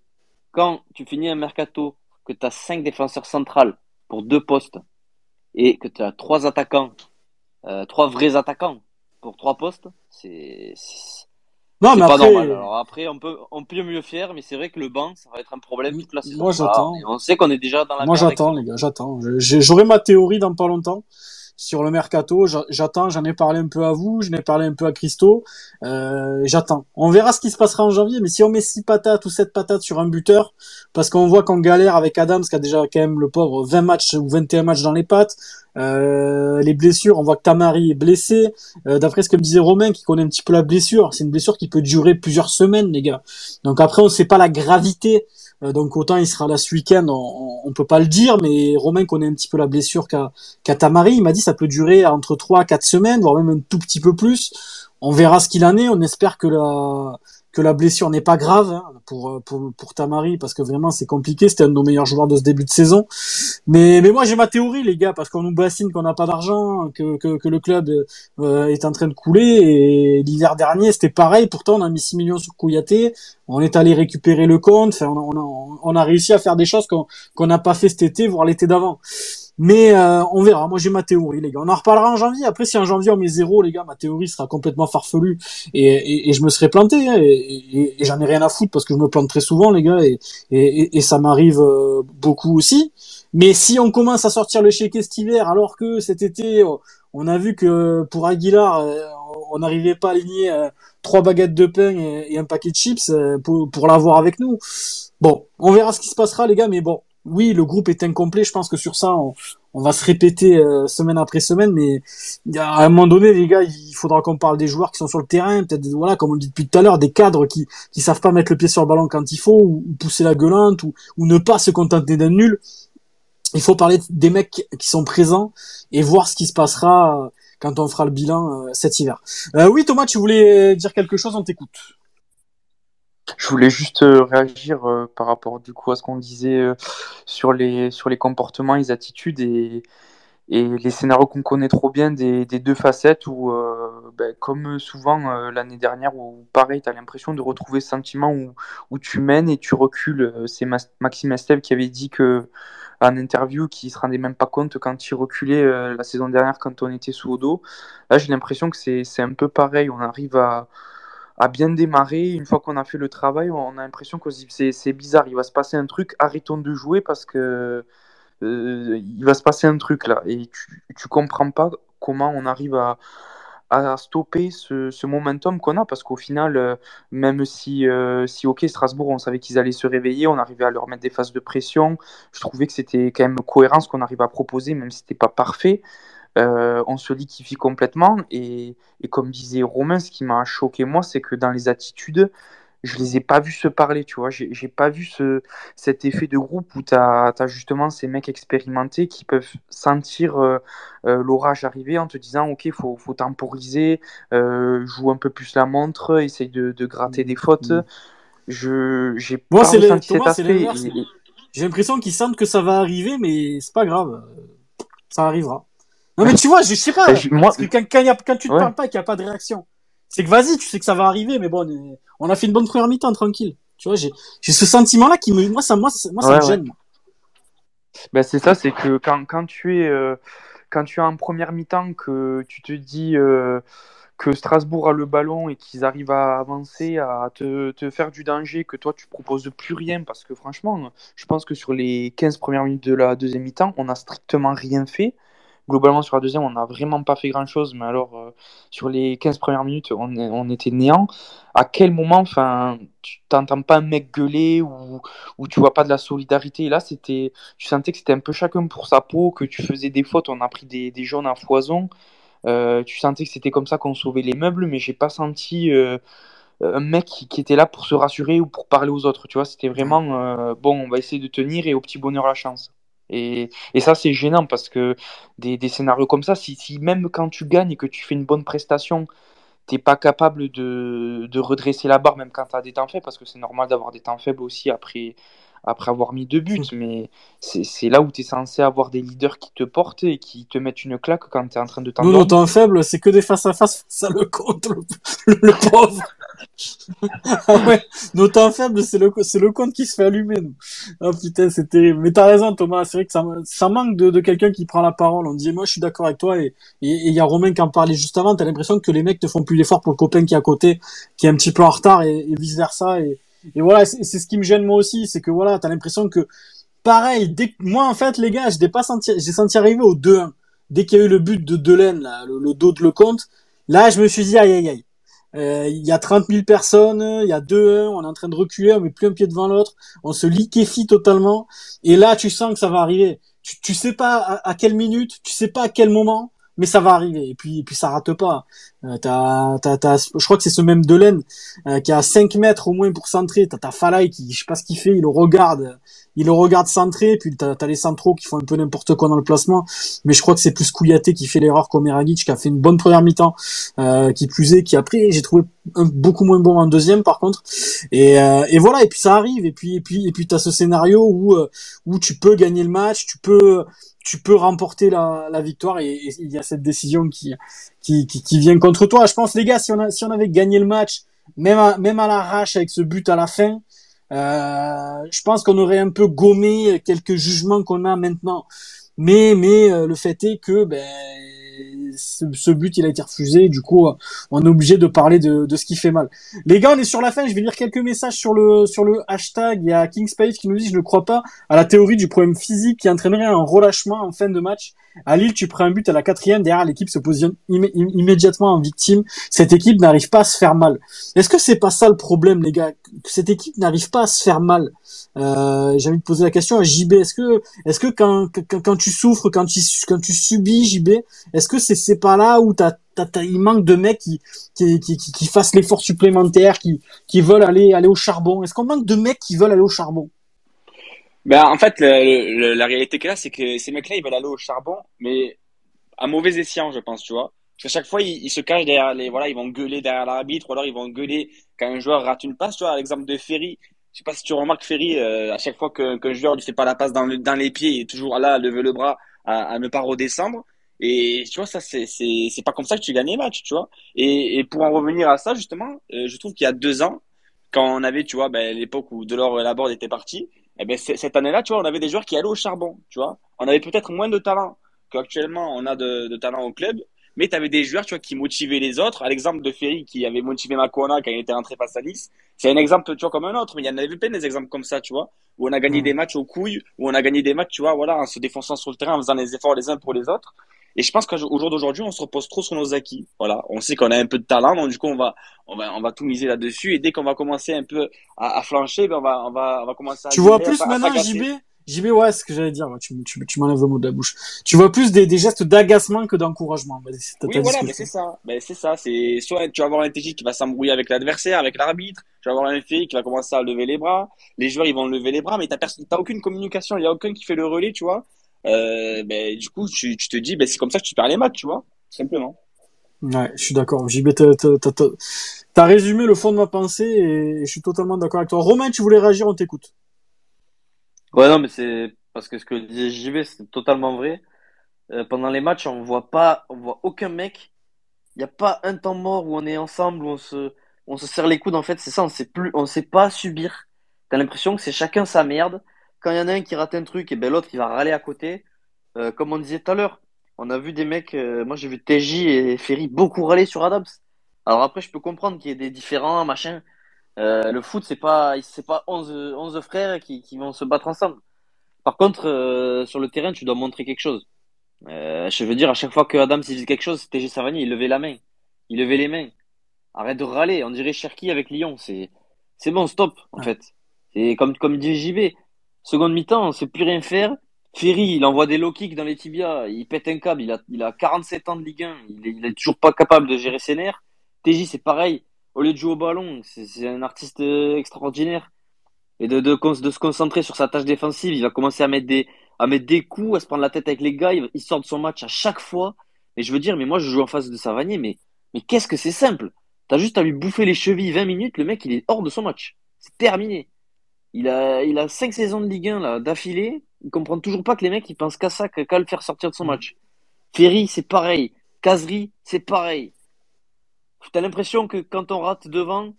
quand tu finis un mercato, que tu as cinq défenseurs centrales pour deux postes, et que tu as trois attaquants, euh, trois vrais attaquants pour trois postes, c'est Non, mais pas après, normal. Alors après, on peut on peut mieux faire, mais c'est vrai que le banc, ça va être un problème toute la saison. Moi, j'attends. Voilà, on sait qu'on est déjà dans la moi j'attends, les gars, j'attends. J'aurai ma théorie dans pas longtemps sur le mercato. J'a- J'attends, j'en ai parlé un peu à vous, j'en ai parlé un peu à Christo. Euh, j'attends. On verra ce qui se passera en janvier, mais si on met six patates ou sept patates sur un buteur, parce qu'on voit qu'on galère avec Adams, qui a déjà quand même le pauvre 20 matchs ou 21 matchs dans les pattes, euh, les blessures, on voit que Tamari est blessé. Euh, D'après ce que me disait Romain, qui connaît un petit peu la blessure, c'est une blessure qui peut durer plusieurs semaines, les gars. Donc après, on sait pas la gravité. Euh, donc autant il sera là ce week-end, on, on peut pas le dire, mais Romain connaît un petit peu la blessure qu'a qu'a Tamari. Il m'a dit ça peut durer entre 3 à 4 semaines, voire même un tout petit peu plus. On verra ce qu'il en est. On espère que la que la blessure n'est pas grave hein, pour, pour, pour Tamari, parce que vraiment c'est compliqué, c'était un de nos meilleurs joueurs de ce début de saison. Mais, mais moi j'ai ma théorie les gars, parce qu'on nous bassine qu'on n'a pas d'argent, que, que, le club euh, est en train de couler, et l'hiver dernier c'était pareil, pourtant on a mis 6 millions sur Kouyaté, on est allé récupérer le compte, on, a, on, a, réussi à faire des choses qu'on n'a pas fait cet été, voire l'été d'avant. Mais euh, on verra. Moi, j'ai ma théorie, les gars. On en reparlera en janvier. Après, si en janvier on met zéro, les gars, ma théorie sera complètement farfelue et, et, je me serai planté. Hein, et, j'en ai rien à foutre parce que je me plante très souvent, les gars, et, ça m'arrive euh, beaucoup aussi. Mais si on commence à sortir le chèque hiver, alors que cet été, on a vu que pour Aguilar, euh, on n'arrivait pas à aligner trois baguettes de pain et, un paquet de chips pour l'avoir avec nous. Bon, on verra ce qui se passera, les gars. Mais bon, oui, le groupe est incomplet. Je pense que sur ça, on, va se répéter euh, semaine après semaine. Mais à un moment donné, les gars, il faudra qu'on parle des joueurs qui sont sur le terrain, peut-être voilà, comme on le dit depuis tout à l'heure, des cadres qui qui savent pas mettre le pied sur le ballon quand il faut, ou, pousser la gueulante, ou, ne pas se contenter d'un nul. Il faut parler des mecs qui sont présents et voir ce qui se passera quand on fera le bilan euh, cet hiver. Euh, oui, Thomas, tu voulais dire quelque chose On t'écoute. Je voulais juste euh, réagir euh, par rapport du coup à ce qu'on disait euh, sur les sur les comportements, les attitudes et, les scénarios qu'on connaît trop bien des, deux facettes où ben, comme souvent l'année dernière où pareil tu as l'impression de retrouver ce sentiment où, tu mènes et tu recules. C'est Maxime Esteve qui avait dit que en interview qu'il se rendait même pas compte quand il reculait la saison dernière quand on était sous Odo. Là j'ai l'impression que c'est un peu pareil, on arrive à a bien démarré. Une fois qu'on a fait le travail, on a l'impression que c'est bizarre, il va se passer un truc, arrêtons de jouer parce que euh, il va se passer un truc là. Et tu, tu comprends pas comment on arrive à, à stopper ce, ce momentum qu'on a parce qu'au final, euh, même si, euh, si, ok, Strasbourg, on savait qu'ils allaient se réveiller, on arrivait à leur mettre des phases de pression, je trouvais que c'était quand même cohérent ce qu'on arrive à proposer, même si c'était pas parfait. Euh, on se liquifie complètement. Et, comme disait Romain, ce qui m'a choqué moi, c'est que dans les attitudes, je les ai pas vus se parler, tu vois. J'ai pas vu ce, cet effet de groupe où tu as, justement ces mecs expérimentés qui peuvent sentir euh, euh, l'orage arriver en te disant Ok, faut, faut temporiser, joue un peu plus la montre, essaye de, gratter des fautes. Mm. Je j'ai pas ressenti cet aspect. J'ai l'impression qu'ils sentent que ça va arriver, mais c'est pas grave. Ça arrivera. Non, mais tu vois, je, sais pas. Parce que quand, quand, quand tu te parles pas et qu'il n'y a pas de réaction, c'est que vas-y, tu sais que ça va arriver, mais bon, on a fait une bonne première mi-temps, tranquille. Tu vois, j'ai ce sentiment-là qui me, moi, ça, moi, moi, ça me gêne. Ben, c'est ça, c'est que quand, quand tu es, euh, quand tu es en première mi-temps, que tu te dis euh, que Strasbourg a le ballon et qu'ils arrivent à avancer, à te, te, faire du danger, que toi tu proposes plus rien, parce que franchement, je pense que sur les 15 premières minutes de la deuxième mi-temps, on n'a strictement rien fait globalement sur la deuxième, on n'a vraiment pas fait grand chose, mais alors euh, sur les 15 premières minutes, on, était néant. À quel moment, enfin, tu t'entends pas un mec gueuler ou, tu vois pas de la solidarité? Là, c'était, tu sentais que c'était un peu chacun pour sa peau, que tu faisais des fautes, on a pris des, des jaunes à foison. Euh, tu sentais que c'était comme ça qu'on sauvait les meubles, mais j'ai pas senti euh, un mec qui, qui, était là pour se rassurer ou pour parler aux autres. Tu vois, c'était vraiment bon, on va essayer de tenir et au petit bonheur la chance. Et, et ça, c'est gênant parce que des, des scénarios comme ça, si, si, même quand tu gagnes et que tu fais une bonne prestation, t'es pas capable de, de, redresser la barre, même quand tu as des temps faibles, parce que c'est normal d'avoir des temps faibles aussi après, après avoir mis deux buts. Mais c'est là où tu es censé avoir des leaders qui te portent et qui te mettent une claque quand tu es en train de t'endormir. Non, temps faible, c'est que des face à face, ça le compte, le, le pauvre. Ah ouais, nos temps faibles, c'est le, c'est le compte qui se fait allumer, nous. Oh putain, c'est terrible. Mais t'as raison, Thomas. C'est vrai que ça, manque de, quelqu'un qui prend la parole. On dit, moi, je suis d'accord avec toi. Et il y a Romain qui en parlait juste avant. T'as l'impression que les mecs ne font plus l'effort pour le copain qui est à côté, qui est un petit peu en retard et, vice versa. Et, voilà, c'est ce qui me gêne moi aussi. C'est que voilà, t'as l'impression que, pareil, dès moi, en fait, les gars, je pas senti, j'ai senti arriver au 2-1. Dès qu'il y a eu le but de Delaine, là, le, dos de Lecomte, là, je me suis dit, aïe, aïe, aïe il y a 30 000 personnes, il y a 2-1, on est en train de reculer, on met plus un pied devant l'autre, on se liquéfie totalement. Et là, tu sens que ça va arriver. Tu, tu sais pas à, quelle minute, tu sais pas à quel moment, mais ça va arriver. Et puis, et puis ça rate pas. Euh, t'as, t'as, t'as, je crois que c'est ce même Delaine euh, qui a 5 mètres au moins pour centrer. T'as ta Falay qui, je sais pas ce qu'il fait, il le regarde, il le regarde centrer. Puis t'as, t'as les centraux qui font un peu n'importe quoi dans le placement. Mais je crois que c'est plus Kouyaté qui fait l'erreur comme Eragic qui a fait une bonne première mi-temps, euh, qui plus est, qui après j'ai trouvé beaucoup moins bon en deuxième par contre. Et, euh, et voilà. Et puis ça arrive. Et puis, et puis, et puis t'as ce scénario où euh, où tu peux gagner le match, tu peux tu peux remporter la, victoire et, il y a cette décision qui, qui, qui, vient contre toi. Je pense, les gars, si on, a, si on avait gagné le match, même à, même à l'arrache avec ce but à la fin, je pense qu'on aurait un peu gommé quelques jugements qu'on a maintenant. Mais, mais euh, le fait est que ben, ce, but il a été refusé. Du coup, on est obligé de parler de, ce qui fait mal. Les gars, on est sur la fin. Je vais lire quelques messages sur le hashtag. Il y a Kingspage qui nous dit je ne crois pas à la théorie du problème physique qui entraînerait un relâchement en fin de match. À Lille, tu prends un but à la quatrième, derrière l'équipe se positionne immédiatement en victime. Cette équipe n'arrive pas à se faire mal. Est-ce que c'est pas ça le problème, les gars? Cette équipe n'arrive pas à se faire mal. Euh, J'ai envie de poser la question à JB. Est-ce que, quand, tu souffres, quand tu, quand tu subis JB, est-ce que c'est c'est pas là où t'as, il manque de mecs qui, qui, qui, qui fassent l'effort supplémentaire, qui, qui veulent aller, aller au charbon Est-ce qu'on manque de mecs qui veulent aller au charbon? Ben, en fait, la réalité que là, c'est que ces mecs-là, ils veulent aller au charbon, mais à mauvais escient, je pense, tu vois. Parce qu'à chaque fois, ils, se cachent derrière les, voilà, ils vont gueuler derrière l'arbitre, ou alors ils vont gueuler quand un joueur rate une passe, tu vois. L'exemple de Ferry, je sais pas si tu remarques Ferry, euh, à chaque fois qu'un joueur ne fait pas la passe dans, dans les pieds, il est toujours là à lever le bras, à ne pas redescendre. Et tu vois, ça, c'est, c'est, c'est pas comme ça que tu gagnes les matchs, tu vois. Et, et pour en revenir à ça, justement, euh, je trouve qu'il y a deux ans, quand on avait, tu vois, ben, l'époque où Delors et Laborde étaient partis, eh ben, cette année-là, tu vois, on avait des joueurs qui allaient au charbon, tu vois. On avait peut-être moins de talent qu'actuellement on a de, de talent au club, mais tu avais des joueurs, tu vois, qui motivaient les autres. À l'exemple de Ferry qui avait motivé Makona quand il était rentré face à Nice, c'est un exemple, tu vois, comme un autre, mais il y en avait plein des exemples comme ça, tu vois, où on a gagné des matchs aux couilles, où on a gagné des matchs, tu vois, voilà, en se défonçant sur le terrain, en faisant les efforts les uns pour les autres. Et je pense qu'au jour d'aujourd'hui, on se repose trop sur nos acquis. Voilà, on sait qu'on a un peu de talent, donc du coup, on va, on va, on va tout miser là-dessus. Et dès qu'on va commencer un peu à, à flancher, ben on va, on va, on va commencer à. Tu vois plus maintenant, JB JB, ouais, ce que j'allais dire. Tu, tu, tu m'enlèves le mot de la bouche. Tu vois plus des, des gestes d'agacement que d'encouragement. Oui, voilà, mais c'est ça. Ben, c'est ça. C'est soit tu vas avoir un TJ qui va s'embrouiller avec l'adversaire, avec l'arbitre. Tu vas avoir un FI qui va commencer à lever les bras. Les joueurs, ils vont lever les bras, mais t'as personne, t'as aucune communication. Il y a aucun qui fait le relais, tu vois euh, ben, du coup, tu, tu te dis, ben, c'est comme ça que tu perds les matchs, tu vois, simplement. Ouais, je suis d'accord. JB, t'as résumé le fond de ma pensée et je suis totalement d'accord avec toi. Romain, tu voulais réagir, on t'écoute. Ouais, non, mais c'est parce que ce que disait JB, c'est totalement vrai. Euh, pendant les matchs, on voit pas, on voit aucun mec. Il n'y a pas un temps mort où on est ensemble, où on se, on se serre les coudes. En fait, c'est ça, on sait plus, on sait pas subir. T'as l'impression que c'est chacun sa merde quand il y en a un qui rate un truc, et ben l'autre il va râler à côté. Euh, comme on disait tout à l'heure, on a vu des mecs, euh, moi j'ai vu TJ et Ferry beaucoup râler sur Adams. Alors après, je peux comprendre qu'il y ait des différents, machin. Euh, le foot, c'est pas, c'est pas 11, 11 frères qui, qui vont se battre ensemble. Par contre, sur le terrain, tu dois montrer quelque chose. je veux dire, à chaque fois que Adams il quelque chose, TJ Savani, il levait la main. Il levait les mains. Arrête de râler. On dirait Cherki avec Lyon. C'est, c'est bon, stop, en fait. C'est comme, comme dit JB. Seconde mi-temps, on sait plus rien faire. Ferry, il envoie des low kicks dans les tibias, il pète un câble, il a, il a 47 ans de Ligue 1, il est, il est toujours pas capable de gérer ses nerfs. TJ, c'est pareil. Au lieu de jouer au ballon, c'est un artiste euh, extraordinaire. Et de, de, de, se concentrer sur sa tâche défensive, il va commencer à mettre des, à mettre des coups, à se prendre la tête avec les gars, il, sort de son match à chaque fois. Et je veux dire, mais moi, je joue en face de Savanier, mais, mais qu'est-ce que c'est simple? T'as juste à lui bouffer les chevilles 20 minutes, le mec, il est hors de son match. C'est terminé. Il a, il a cinq saisons de Ligue 1 là, d'affilée. Il comprend toujours pas que les mecs ils pensent qu'à ça, qu'à le faire sortir de son mm. match. Ferry, c'est pareil. Casery, c'est pareil. T'as l'impression que quand on rate devant,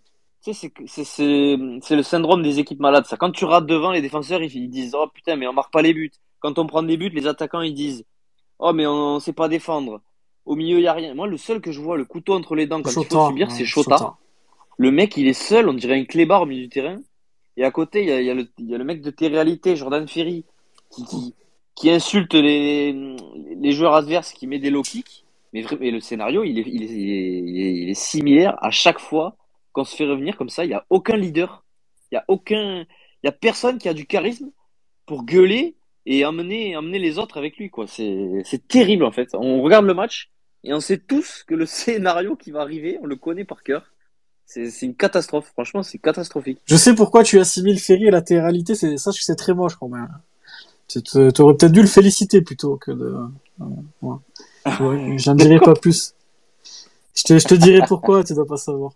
tu sais, c'est, le syndrome des équipes malades. Ça, quand tu rates devant, les défenseurs ils, disent oh putain mais on marque pas les buts. Quand on prend des buts, les attaquants ils disent oh mais on, sait pas défendre. Au milieu il y a rien. Moi le seul que je vois le couteau entre les dents quand il faut subir, c'est Chota. Le mec il est seul, on dirait un clébard au milieu du terrain. Et à côté, il y a, le, mec de T-Réalité, Jordan Ferry, qui, insulte les, joueurs adverses, qui met des low kicks. Mais, mais le scénario, il est, il, est, il, est, il est similaire à chaque fois qu'on se fait revenir comme ça. Il n'y a aucun leader. Il n'y a y a personne qui a du charisme pour gueuler et emmener, emmener les autres avec lui, quoi. C'est terrible, en fait. On regarde le match et on sait tous que le scénario qui va arriver, on le connaît par cœur. C'est, une catastrophe. Franchement, c'est catastrophique. Je sais pourquoi tu assimiles Ferry et latéralité, c'est ça, c'est très moche, quand même. Tu aurais peut-être dû le féliciter plutôt que de. Ouais. Ouais, J'en dirai pas plus. Je te, je te dirai pourquoi, tu dois pas savoir.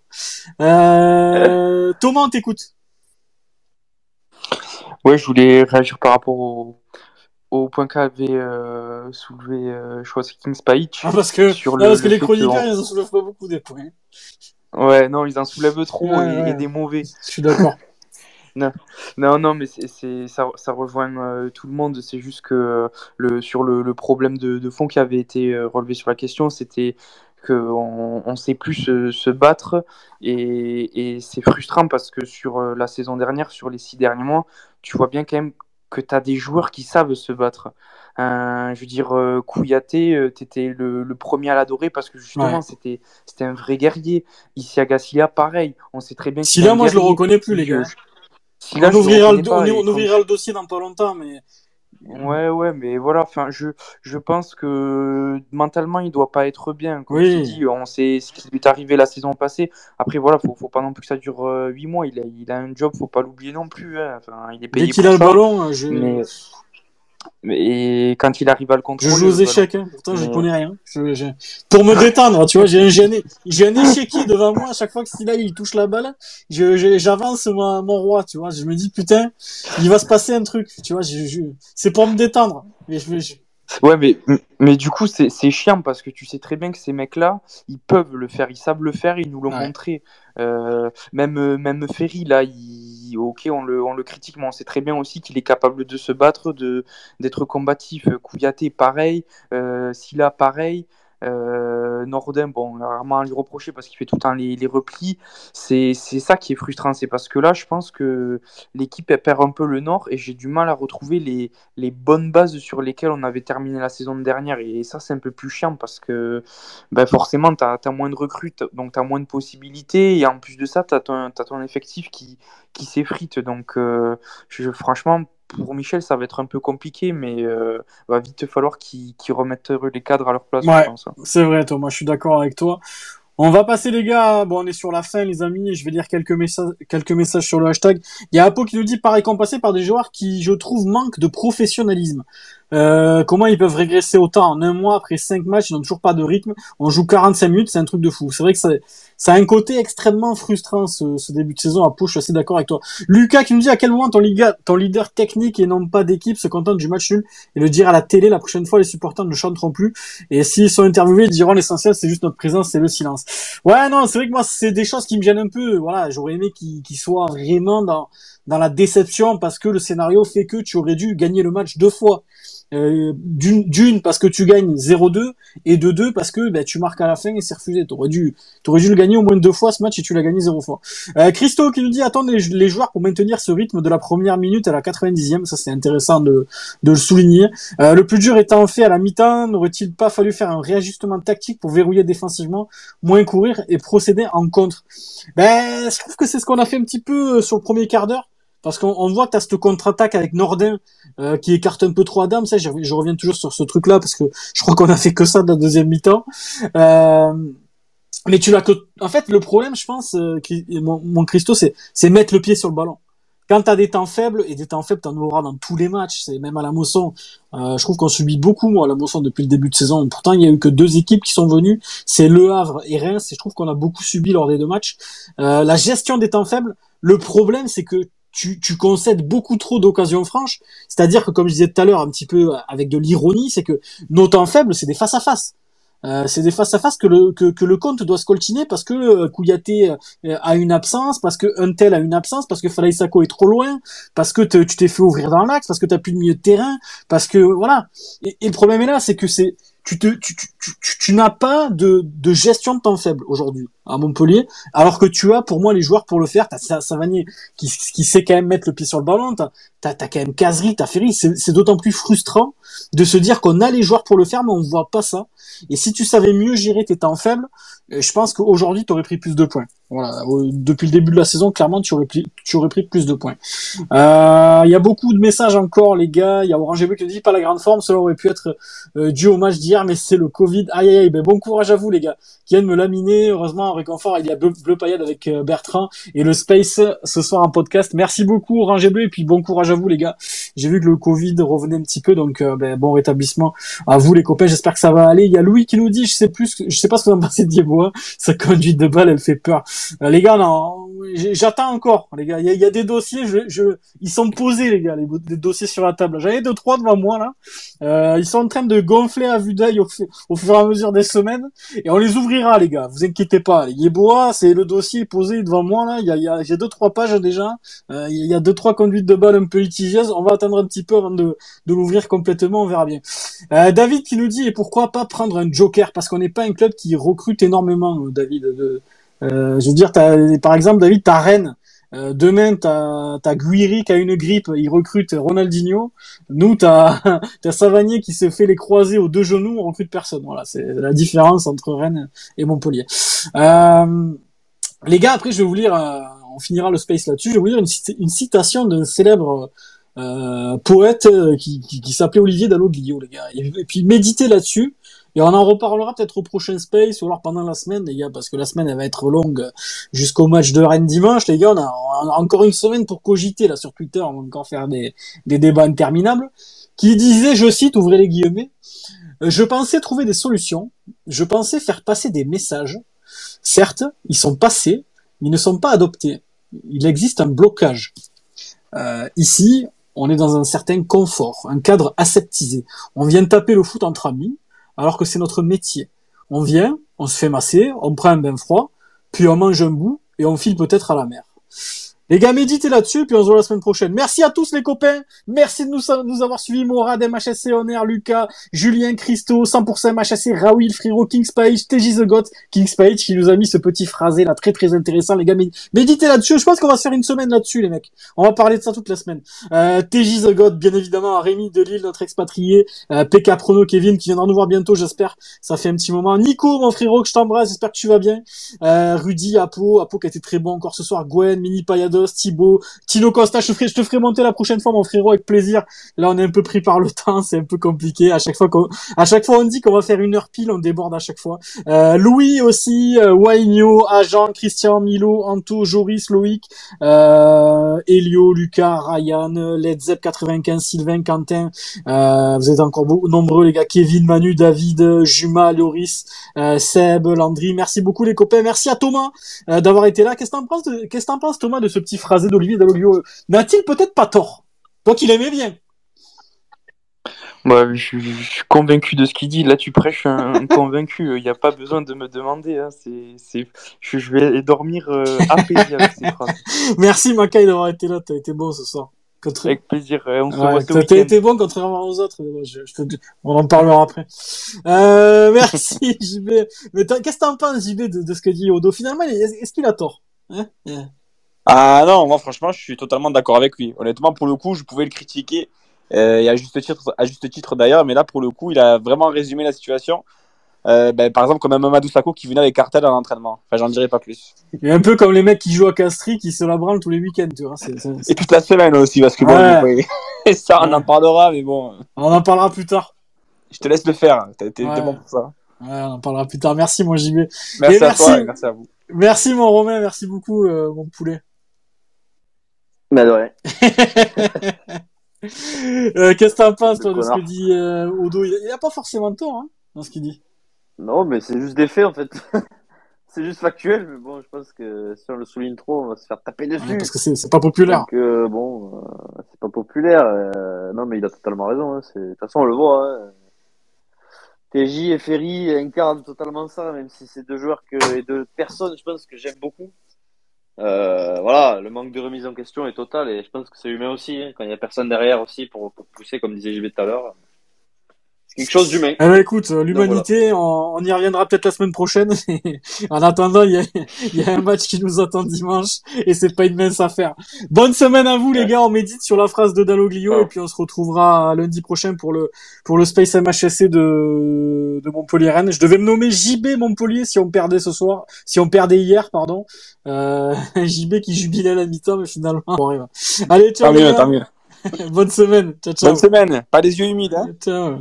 Euh, Thomas, on t'écoute. Ouais, je voulais réagir par rapport au, au point qu'avait euh, soulevé, euh, je crois, c'est King Spike. Ah, parce que, sur le- parce que le les chroniqueurs, ils en soulèvent pas beaucoup des points. Ouais, non, ils en soulèvent trop Ouais, et, ouais. et des mauvais. Je suis d'accord. Non, non, mais c'est, ça, ça rejoint euh, tout le monde. C'est juste que euh, le, sur le, le problème de, de fond qui avait été euh, relevé sur la question, c'était qu'on on sait plus se, se battre et, et c'est frustrant parce que sur la saison dernière, sur les six derniers mois, tu vois bien quand même que tu as des joueurs qui savent se battre. Euh, je veux dire, euh, Kouyaté, tu étais le, le premier à l'adorer parce que justement, Ouais. c'était, c'était un vrai guerrier. Ici, Agassia, pareil. On sait très bien Si qu'il est là, un moi, je le reconnais plus, les gars. on, le, ouvrira le dossier dans pas longtemps, mais. Ouais, ouais, mais voilà, enfin, je, je pense que mentalement, il doit pas être bien. Comme Oui. dit, on sait ce qui lui est arrivé la saison passée. Après, voilà, faut, faut pas non plus que ça dure euh, 8 mois. Il a, il a un job, faut pas l'oublier non plus. hein. Enfin, il est payé Dès qu'il a le ballon, je, Mais, mais quand il arrive à le je contrôler. joue aux échecs. Hein. Pourtant, je connais rien. Je, je- Pour me détendre, tu vois, j'ai un, j'ai un, échiquier devant moi. À chaque fois que Stila il touche la balle, je, je- j'avance mon, mon roi, tu vois. Je me dis, putain, il va se passer un truc, tu vois. Je, je- c'est pour me détendre. Mais je, je- Ouais, mais, mais du coup, c'est c'est chiant parce que tu sais très bien que ces mecs-là, ils peuvent le faire, ils savent le faire, ils nous l'ont Ouais. montré. Euh, même, même Ferry, là, il, ok, on le, on le critique, mais on sait très bien aussi qu'il est capable de se battre, de d'être combatif. Kouyaté, pareil. Euh, Silla, pareil. Euh, Nordin, bon, rarement à lui reprocher parce qu'il fait tout le temps les, replis. C'est ça qui est frustrant, c'est parce que là, je pense que l'équipe perd un peu le nord et j'ai du mal à retrouver les, les bonnes bases sur lesquelles on avait terminé la saison dernière. Et ça, c'est un peu plus chiant parce que ben forcément, tu as, moins de recrues, donc tu as moins de possibilités. Et en plus de ça, tu as, ton effectif qui, qui s'effrite. Donc, euh, franchement, pour Michel, ça va être un peu compliqué, mais euh, va vite falloir qu'il qu'il remette les cadres à leur place, Ouais. pense. c'est vrai, Thomas. Je suis d'accord avec toi. On va passer, les gars. Bon, on est sur la fin, les amis. Je vais lire quelques messages, quelques messages sur le hashtag. Il y a Apo qui nous dit, pareil récompensé par des joueurs qui, je trouve, manquent de professionnalisme. Euh, comment ils peuvent régresser autant en un mois après cinq matchs, ils n'ont toujours pas de rythme. On joue 45 minutes, c'est un truc de fou. C'est vrai que ça, ça a un côté extrêmement frustrant ce, ce début de saison. Apo, je suis assez d'accord avec toi. Lucas qui nous dit à quel moment ton, leader technique et non pas d'équipe se contente du match nul et le dire à la télé la prochaine fois les supporters ne chanteront plus et s'ils sont interviewés ils diront l'essentiel c'est juste notre présence c'est le silence. Ouais non c'est vrai que moi c'est des choses qui me gênent un peu. Voilà j'aurais aimé qu'il qu'il soit vraiment dans dans la déception parce que le scénario fait que tu aurais dû gagner le match deux fois. Euh, d'une parce que tu gagnes 0-2 et de deux parce que ben, tu marques à la fin et c'est refusé. T'aurais dû t'aurais dû le gagner au moins deux fois ce match et tu l'as gagné zéro fois. Euh, Christo qui nous dit attendre les, joueurs pour maintenir ce rythme de la première minute à la 90e. Ça c'est intéressant de de le souligner. Euh, le plus dur étant fait à la mi-temps, n'aurait-il pas fallu faire un réajustement tactique pour verrouiller défensivement, moins courir et procéder en contre? Ben je trouve que c'est ce qu'on a fait un petit peu euh, sur le premier quart d'heure. Parce qu'on on voit que tu as cette contre-attaque avec Nordin euh, qui écarte un peu trop Adam. Ça, je, reviens toujours sur ce truc-là parce que je crois qu'on a fait que ça de la deuxième mi-temps. Euh, mais tu l'as que... En fait, le problème, je pense, euh, mon, mon Christo, c'est mettre le pied sur le ballon. Quand t'as des temps faibles, et des temps faibles, t'en auras dans tous les matchs, c'est même à la Mosson. Euh, je trouve qu'on subit beaucoup, moi, à la Mosson depuis le début de saison. Pourtant, il y a eu que deux équipes qui sont venues, c'est Le Havre et Reims, et je trouve qu'on a beaucoup subi lors des deux matchs. La gestion des temps faibles, le problème, c'est que tu, tu concèdes beaucoup trop d'occasions franches. C'est-à-dire que, comme je disais tout à l'heure, un petit peu avec de l'ironie, c'est que nos temps faibles, c'est des face à face. Euh, c'est des face à face que le que, que le compte doit se coltiner parce que euh, Kouyaté euh, a une absence, parce que Untel a une absence, parce que Falaï Sako est trop loin, parce que tu t'es fait ouvrir dans l'axe, parce que t'as plus de milieu de terrain, parce que voilà. Et, et le problème est là, c'est que c'est tu te tu, tu, tu- tu n'as pas de, de gestion de temps faible aujourd'hui à Montpellier, alors que tu as pour moi les joueurs pour le faire. T'as Sa- Savanier qui, qui sait quand même mettre le pied sur le ballon, t'as t'as quand même Casery, t'as Ferry. C'est d'autant plus frustrant de se dire qu'on a les joueurs pour le faire, mais on voit pas ça. Et si tu savais mieux gérer tes temps faibles, euh, je pense qu'aujourd'hui, tu aurais pris plus de points. Voilà, depuis le début de la saison, clairement, tu aurais, pris, plus de points. Euh, Il y a beaucoup de messages encore, les gars. Il y a Orange Bleu qui dit pas la grande forme, cela aurait pu être euh, dû au match d'hier, mais c'est le Covid. Aïe aïe aïe, ben, bon courage à vous, les gars, qui viennent me laminer. Heureusement, en réconfort, il y a Bleu, Bleu Paillade avec euh, Bertrand et le Space ce soir en podcast. Merci beaucoup, Orange Bleu, et puis bon courage à vous, les gars. J'ai vu que le Covid revenait un petit peu, donc euh, ben, bon rétablissement à vous, les copains. J'espère que ça va aller. Il y a Louis qui nous dit, je sais plus, je sais pas ce que vous en pensez de Diego, hein. sa conduite de balle, elle fait peur. Euh, les gars, non, j'attends encore, les gars. Il y a, des dossiers, je, je, ils sont posés, les gars, les, dossiers sur la table. J'en ai deux, trois devant moi, là. Euh, ils sont en train de gonfler à vue d'œil au, au fur et à mesure des semaines. Et on les ouvrira, les gars. Vous inquiétez pas. Les c'est le dossier posé devant moi, là. Il y a, y a, j'ai deux, trois pages déjà. Euh, il y a deux, trois conduites de balle un peu litigieuses. On va attendre un petit peu avant de, l'ouvrir complètement. On verra bien. Euh, David qui nous dit, et pourquoi pas prendre un joker? Parce qu'on n'est pas un club qui recrute énormément, euh, David. Euh, je veux dire, par exemple, David, t'as Rennes. Euh, demain, t'as, t'as Guiri qui a une grippe, il recrute Ronaldinho. Nous, t'as, t'as Savanier qui se fait les croisés aux deux genoux, on recrute personne. Voilà, c'est la différence entre Rennes et Montpellier. Euh, les gars, après, je vais vous lire, euh, on finira le space là-dessus, je vais vous lire une, cita- une citation d'un célèbre euh, poète euh, qui, qui, qui s'appelait Olivier Dalloglio, les gars. Et, et puis, méditez là-dessus. Et on en reparlera peut-être au prochain space ou alors pendant la semaine, les gars, parce que la semaine, elle va être longue jusqu'au match de Rennes dimanche. Les gars, on a, encore une semaine pour cogiter, là, sur Twitter. On va encore faire des, débats interminables. Qui disait, je cite, ouvrez les guillemets, je pensais trouver des solutions. Je pensais faire passer des messages. Certes, ils sont passés, mais ils ne sont pas adoptés. Il existe un blocage. Euh, ici, on est dans un certain confort, un cadre aseptisé. On vient taper le foot entre amis, alors que c'est notre métier. On vient, on se fait masser, on prend un bain froid, puis on mange un bout et on file peut-être à la mer. Les gars, méditez là-dessus, puis on se voit la semaine prochaine. Merci à tous les copains. Merci de nous, nous avoir suivis. Morad, MHSC, Honor, Lucas, Julien, Christo, 100% MHSC, Raoul, Friro, King's Page, TJ The God, King's Page, qui nous a mis ce petit phrasé là, très très intéressant. Les gars, méd- méditez là-dessus. Je pense qu'on va se faire une semaine là-dessus, les mecs. On va parler de ça toute la semaine. Euh, The God, bien évidemment, Rémi de Lille, notre expatrié, euh, PK Prono, Kevin, qui viendra nous voir bientôt, j'espère. Ça fait un petit moment. Nico, mon frérot, que je t'embrasse, j'espère que tu vas bien. Euh, Rudy, Apo, Apo qui a été très bon encore ce soir, Gwen, Mini Thibaut, Tino Costa, je te, ferai, monter la prochaine fois, mon frérot, avec plaisir. Là, on est un peu pris par le temps, c'est un peu compliqué. À chaque fois qu'on, à chaque fois, on dit qu'on va faire une heure pile, on déborde à chaque fois. Euh, Louis aussi, euh, Waigno, Agent, Christian, Milo, Anto, Joris, Loïc, euh, Elio, Lucas, Ryan, Led Zepp 95, Sylvain, Quentin, euh, vous êtes encore nombreux les gars, Kevin, Manu, David, Juma, Loris, euh, Seb, Landry, merci beaucoup les copains, merci à Thomas d'avoir été là. Qu'est-ce que t'en penses, penses Thomas de ce petit phrasé d'Olivier Dalloglio N'a-t-il peut-être pas tort? Toi qui l'aimais bien. Bah, je, je suis convaincu de ce qu'il dit. Là, tu prêches un, un convaincu. Il n'y a pas besoin de me demander. Hein. Je, je vais dormir euh, apaisé avec ces phrases. Merci Makai d'avoir été là, t'as été bon ce soir. Contre... Avec plaisir. Euh, On se Ouais, t'as été bon contrairement aux autres. te- on en parlera après. Euh, merci JB. Mais qu'est-ce que t'en penses JB de, de ce que dit Odo? Finalement, est-ce qu'il a tort? Hein? Hein? Ah non, moi franchement, je suis totalement d'accord avec lui. Honnêtement, pour le coup, je pouvais le critiquer, euh, et à juste titre, à juste titre d'ailleurs, mais là, pour le coup, il a vraiment résumé la situation. Euh, ben, par exemple, comme un Mamadou Sakho qui venait avec cartel à l'entraînement. Enfin, j'en dirai pas plus. Est un peu comme les mecs qui jouent à Castries, qui se la branlent tous les week-ends, tu vois. Et toute la semaine aussi, parce que bon, Ouais. fois, ça, on en parlera, mais bon, On en parlera plus tard. je te laisse le faire. T'es t'es- t'es Ouais. bon pour ça. Ouais, on en parlera plus tard. Merci mon JB. Merci Et à merci. toi et merci à vous. Merci mon Romain, merci beaucoup euh, mon poulet. Mais ouais. Euh, Qu'est-ce que t'en penses toi de ce que dit euh, Odo? Il, a pas forcément tort hein, dans ce qu'il dit. Non, mais c'est juste des faits en fait. c'est juste factuel, mais bon, je pense que si on le souligne trop, on va se faire taper Ouais, dessus. parce que c'est pas populaire. Donc, euh, bon, euh, c'est pas populaire. non, mais il a totalement raison. Hein, de toute façon, on le voit. Hein. TJ et Ferry incarnent totalement ça, même si c'est deux joueurs que, et deux personnes, je pense, que j'aime beaucoup. Euh, voilà, le manque de remise en question est total et je pense que c'est humain aussi, hein, quand il y a personne derrière aussi pour, pour pousser, comme disait JB tout à l'heure. C'est quelque chose d'humain. Eh ben, écoute, euh, l'humanité, on, on y reviendra peut-être la semaine prochaine. en attendant, il y a, y a un match qui nous attend dimanche et c'est pas une mince affaire. Bonne semaine à vous, les Ouais. gars. On médite sur la phrase de Dalloglio Ciao. et puis on se retrouvera lundi prochain pour le, pour le Space MHSC de, de Montpellier-Rennes. Je devais me nommer JB Montpellier si on perdait ce soir, si on perdait hier, pardon. Euh, JB qui jubilait à la mi-temps, mais finalement, on arrive. Allez, ciao, Tant mieux, tant mieux. Bonne semaine. Ciao, ciao. Bonne semaine. Pas les yeux humides, hein. Ciao.